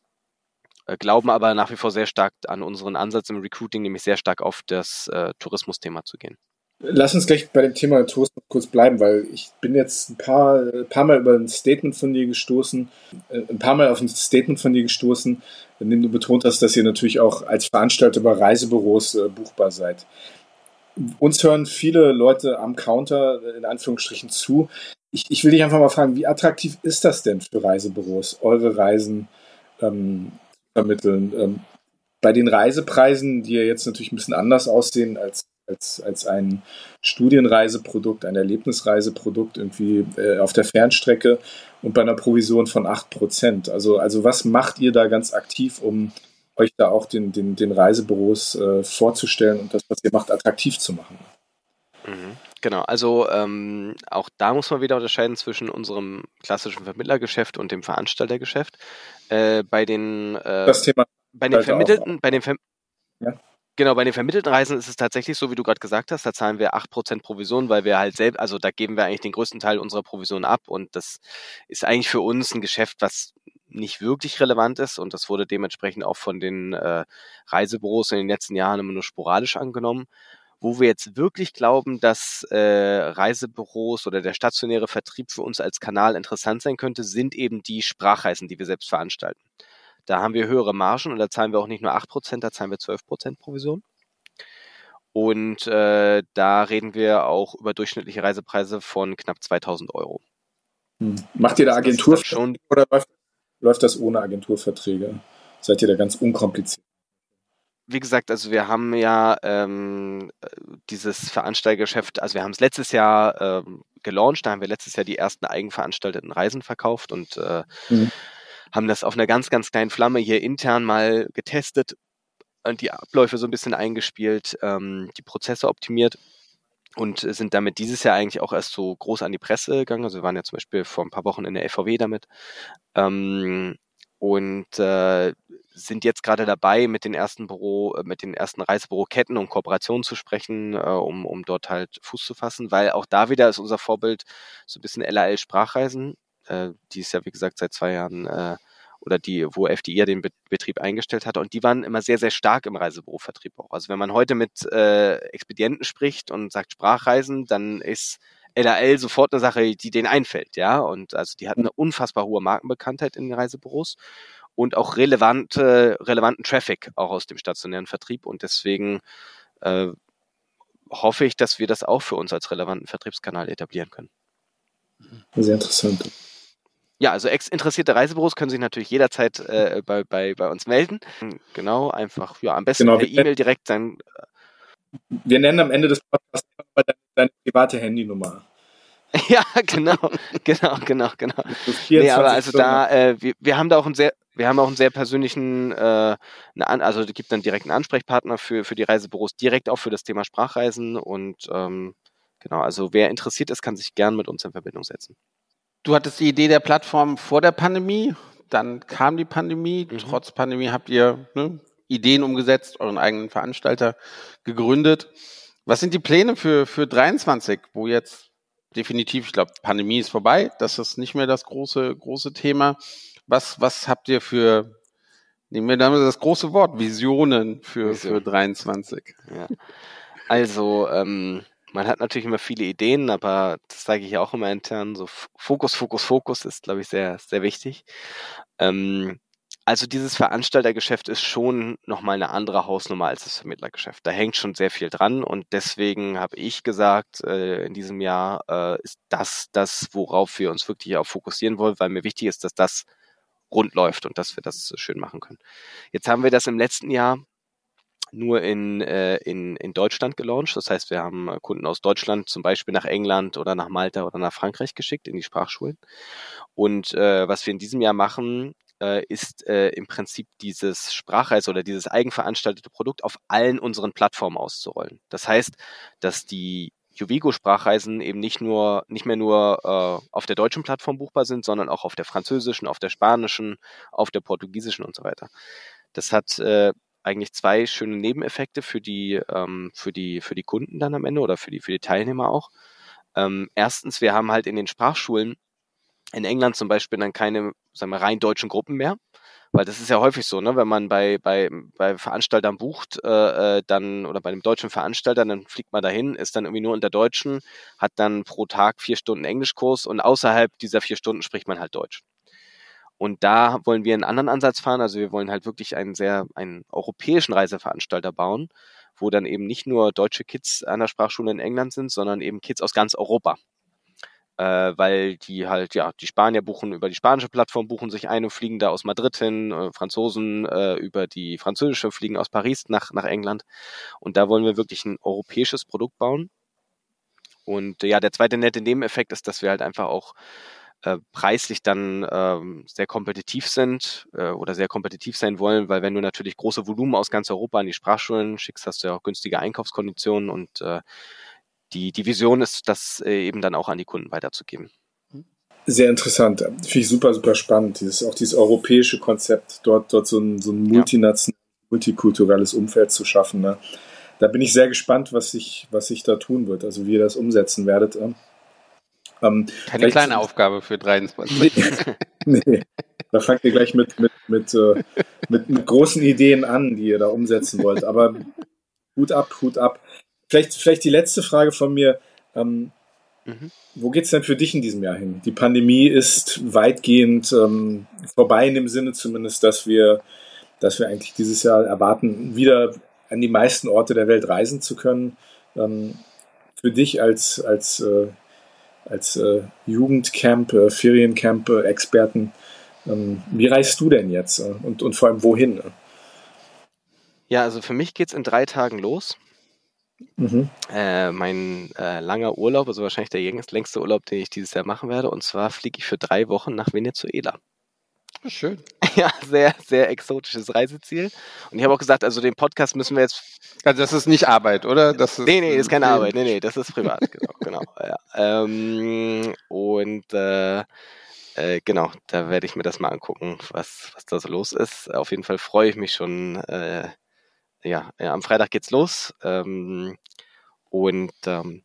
glauben aber nach wie vor sehr stark an unseren Ansatz im Recruiting, nämlich sehr stark auf das äh, Tourismusthema zu gehen. Lass uns gleich bei dem Thema Tourismus kurz bleiben, weil ich bin jetzt ein paar, ein paar Mal über ein Statement von dir gestoßen, äh, ein paar Mal auf ein Statement von dir gestoßen, in dem du betont hast, dass ihr natürlich auch als Veranstalter bei Reisebüros äh, buchbar seid. Uns hören viele Leute am Counter äh, in Anführungsstrichen zu. Ich, ich will dich einfach mal fragen, wie attraktiv ist das denn für Reisebüros, eure Reisen ähm, vermitteln. Ähm, bei den Reisepreisen, die ja jetzt natürlich ein bisschen anders aussehen als, als, als ein Studienreiseprodukt, ein Erlebnisreiseprodukt irgendwie äh, auf der Fernstrecke und bei einer Provision von 8%. Also, also was macht ihr da ganz aktiv, um euch da auch den, den, den Reisebüros äh, vorzustellen und das, was ihr macht, attraktiv zu machen? Mhm. Genau, also ähm, auch da muss man wieder unterscheiden zwischen unserem klassischen Vermittlergeschäft und dem Veranstaltergeschäft. Äh, bei den, äh, das Thema bei den vermittelten, bei den Ver ja. Genau, bei den vermittelten Reisen ist es tatsächlich so, wie du gerade gesagt hast, da zahlen wir 8% Provision, weil wir halt selbst, also da geben wir eigentlich den größten Teil unserer Provision ab und das ist eigentlich für uns ein Geschäft, was nicht wirklich relevant ist und das wurde dementsprechend auch von den äh, Reisebüros in den letzten Jahren immer nur sporadisch angenommen. Wo wir jetzt wirklich glauben, dass äh, Reisebüros oder der stationäre Vertrieb für uns als Kanal interessant sein könnte, sind eben die Sprachreisen, die wir selbst veranstalten. Da haben wir höhere Margen und da zahlen wir auch nicht nur 8%, da zahlen wir 12% Provision. Und äh, da reden wir auch über durchschnittliche Reisepreise von knapp 2000 Euro. Hm. Macht ihr da Agentur schon oder läuft, läuft das ohne Agenturverträge? Seid ihr da ganz unkompliziert? Wie gesagt, also wir haben ja ähm, dieses Veranstaltergeschäft, also wir haben es letztes Jahr ähm, gelauncht, da haben wir letztes Jahr die ersten eigenveranstalteten Reisen verkauft und äh, mhm. haben das auf einer ganz, ganz kleinen Flamme hier intern mal getestet und die Abläufe so ein bisschen eingespielt, ähm, die Prozesse optimiert und sind damit dieses Jahr eigentlich auch erst so groß an die Presse gegangen. Also wir waren ja zum Beispiel vor ein paar Wochen in der FVW damit. Ähm, und äh, sind jetzt gerade dabei, mit den ersten Büro, äh, mit den ersten Reisebüroketten um Kooperationen zu sprechen, äh, um, um dort halt Fuß zu fassen, weil auch da wieder ist unser Vorbild so ein bisschen LAL Sprachreisen, äh, die ist ja wie gesagt seit zwei Jahren äh, oder die, wo FDI den Betrieb eingestellt hat. Und die waren immer sehr, sehr stark im Reisebürovertrieb auch. Also wenn man heute mit äh, Expedienten spricht und sagt Sprachreisen, dann ist LAL sofort eine Sache, die denen einfällt, ja. Und also die hatten eine unfassbar hohe Markenbekanntheit in den Reisebüros und auch relevante, relevanten Traffic auch aus dem stationären Vertrieb. Und deswegen äh, hoffe ich, dass wir das auch für uns als relevanten Vertriebskanal etablieren können. Sehr interessant. Ja, also interessierte Reisebüros können sich natürlich jederzeit äh, bei, bei, bei uns melden. Genau, einfach ja, am besten genau, per E-Mail direkt sein. Wir nennen am Ende des Podcasts deine, deine private Handynummer. Ja, genau, genau, genau, genau. Nee, aber also da, äh, wir, wir haben da auch einen sehr, wir haben auch einen sehr persönlichen, äh, eine, also es gibt dann direkt einen Ansprechpartner für, für die Reisebüros, direkt auch für das Thema Sprachreisen und ähm, genau, also wer interessiert ist, kann sich gern mit uns in Verbindung setzen. Du hattest die Idee der Plattform vor der Pandemie, dann kam die Pandemie, mhm. trotz Pandemie habt ihr ne, Ideen umgesetzt, euren eigenen Veranstalter gegründet. Was sind die Pläne für, für 23, wo jetzt definitiv, ich glaube, Pandemie ist vorbei, das ist nicht mehr das große, große Thema. Was, was habt ihr für, nehmen wir damit das große Wort, Visionen für, Vision. für 23? Ja. Also, ähm, man hat natürlich immer viele Ideen, aber das sage ich auch immer intern, so Fokus, Fokus, Fokus ist, glaube ich, sehr, sehr wichtig. Ähm, also dieses Veranstaltergeschäft ist schon nochmal eine andere Hausnummer als das Vermittlergeschäft. Da hängt schon sehr viel dran und deswegen habe ich gesagt, äh, in diesem Jahr äh, ist das das, worauf wir uns wirklich auch fokussieren wollen, weil mir wichtig ist, dass das rund läuft und dass wir das schön machen können. Jetzt haben wir das im letzten Jahr nur in, äh, in, in Deutschland gelauncht. Das heißt, wir haben Kunden aus Deutschland zum Beispiel nach England oder nach Malta oder nach Frankreich geschickt in die Sprachschulen. Und äh, was wir in diesem Jahr machen, äh, ist äh, im Prinzip dieses Sprachreise oder dieses eigenveranstaltete Produkt auf allen unseren Plattformen auszurollen. Das heißt, dass die Juvigo-Sprachreisen eben nicht nur, nicht mehr nur äh, auf der deutschen Plattform buchbar sind, sondern auch auf der französischen, auf der spanischen, auf der portugiesischen und so weiter. Das hat äh, eigentlich zwei schöne Nebeneffekte für die, ähm, für die, für die Kunden dann am Ende oder für die, für die Teilnehmer auch. Ähm, erstens, wir haben halt in den Sprachschulen in England zum Beispiel dann keine, sagen wir, rein deutschen Gruppen mehr. Weil das ist ja häufig so, ne? wenn man bei, bei, bei Veranstaltern bucht, äh, äh, dann oder bei einem deutschen Veranstalter, dann fliegt man dahin, ist dann irgendwie nur unter Deutschen, hat dann pro Tag vier Stunden Englischkurs und außerhalb dieser vier Stunden spricht man halt Deutsch. Und da wollen wir einen anderen Ansatz fahren. Also wir wollen halt wirklich einen sehr, einen europäischen Reiseveranstalter bauen, wo dann eben nicht nur deutsche Kids an der Sprachschule in England sind, sondern eben Kids aus ganz Europa äh, weil die halt, ja, die Spanier buchen über die spanische Plattform, buchen sich ein und fliegen da aus Madrid hin, äh, Franzosen äh, über die französische fliegen aus Paris nach, nach England. Und da wollen wir wirklich ein europäisches Produkt bauen. Und ja, der zweite nette Nebeneffekt ist, dass wir halt einfach auch äh, preislich dann ähm, sehr kompetitiv sind äh, oder sehr kompetitiv sein wollen, weil wenn du natürlich große Volumen aus ganz Europa an die Sprachschulen schickst, hast du ja auch günstige Einkaufskonditionen und äh, die, die Vision ist, das äh, eben dann auch an die Kunden weiterzugeben. Sehr interessant. Finde ich super, super spannend. Dieses, auch dieses europäische Konzept, dort, dort so ein, so ein multinationales, multikulturelles Umfeld zu schaffen. Ne? Da bin ich sehr gespannt, was sich, was sich da tun wird, also wie ihr das umsetzen werdet. Ähm, Keine kleine Aufgabe für 23. nee, nee. da fangt ihr gleich mit, mit, mit, äh, mit, mit großen Ideen an, die ihr da umsetzen wollt. Aber Hut ab, Hut ab. Vielleicht, vielleicht die letzte Frage von mir. Ähm, mhm. Wo geht's denn für dich in diesem Jahr hin? Die Pandemie ist weitgehend ähm, vorbei in dem Sinne zumindest, dass wir, dass wir eigentlich dieses Jahr erwarten, wieder an die meisten Orte der Welt reisen zu können. Ähm, für dich als, als, äh, als äh, Jugendcamp, äh, Feriencamp-Experten, ähm, wie reist du denn jetzt äh, und, und vor allem wohin? Ja, also für mich geht es in drei Tagen los. Mhm. Äh, mein äh, langer Urlaub, also wahrscheinlich der längste Urlaub, den ich dieses Jahr machen werde. Und zwar fliege ich für drei Wochen nach Venezuela. Schön. Ja, sehr, sehr exotisches Reiseziel. Und ich habe auch gesagt, also den Podcast müssen wir jetzt. Also das ist nicht Arbeit, oder? Das ist nee, nee, das ist keine Arbeit. Nee, nee, das ist privat. genau, genau. Ja. Ähm, und äh, äh, genau, da werde ich mir das mal angucken, was, was da so los ist. Auf jeden Fall freue ich mich schon. Äh, ja, ja, am Freitag geht's los. Ähm, und ähm,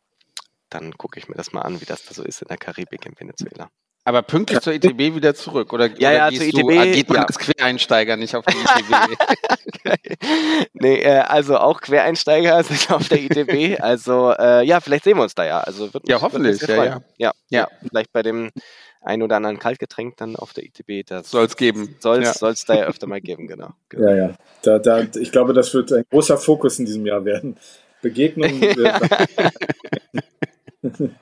dann gucke ich mir das mal an, wie das da so ist in der Karibik in Venezuela. Aber pünktlich zur ITB wieder zurück, oder? Ja, ja, zur ITB. Du, geht man ja. als Quereinsteiger nicht auf die ITB? nee, äh, also auch Quereinsteiger sind auf der ITB. Also äh, ja, vielleicht sehen wir uns da ja. Also wird ja, hoffentlich. Wird ja, ja. ja, ja. Vielleicht bei dem ein oder anderen Kaltgetränk dann auf der ITB. Das soll es geben. Soll es ja. da ja öfter mal geben, genau. genau. Ja, ja. Da, da, ich glaube, das wird ein großer Fokus in diesem Jahr werden. Begegnungen.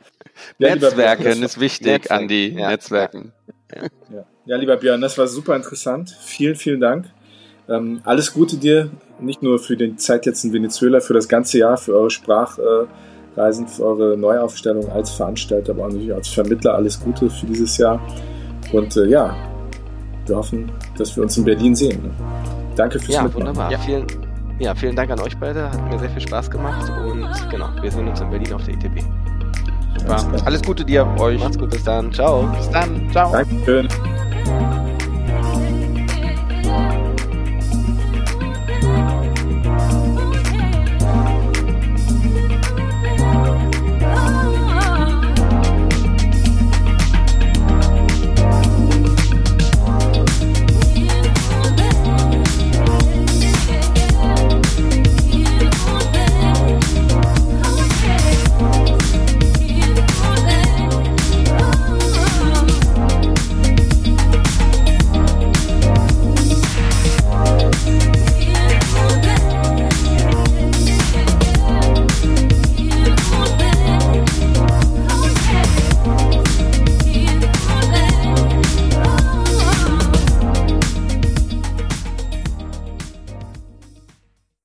Ja, Netzwerken ist wichtig, Netzwerken. Andi. Ja. Netzwerken. Ja. ja. lieber Björn, das war super interessant. Vielen, vielen Dank. Ähm, alles Gute dir, nicht nur für die Zeit jetzt in Venezuela, für das ganze Jahr, für eure Sprachreisen, für eure Neuaufstellung als Veranstalter, aber auch natürlich als Vermittler. Alles Gute für dieses Jahr. Und äh, ja, wir hoffen, dass wir uns in Berlin sehen. Ne? Danke fürs ja, Mitmachen. Wunderbar. Ja, vielen, ja, vielen Dank an euch beide. Hat mir sehr viel Spaß gemacht. Und genau, wir sehen uns in Berlin auf der ITB. Super. Alles Gute dir, euch. Macht's gut, bis dann. Ciao. Bis dann. Ciao. Dankeschön.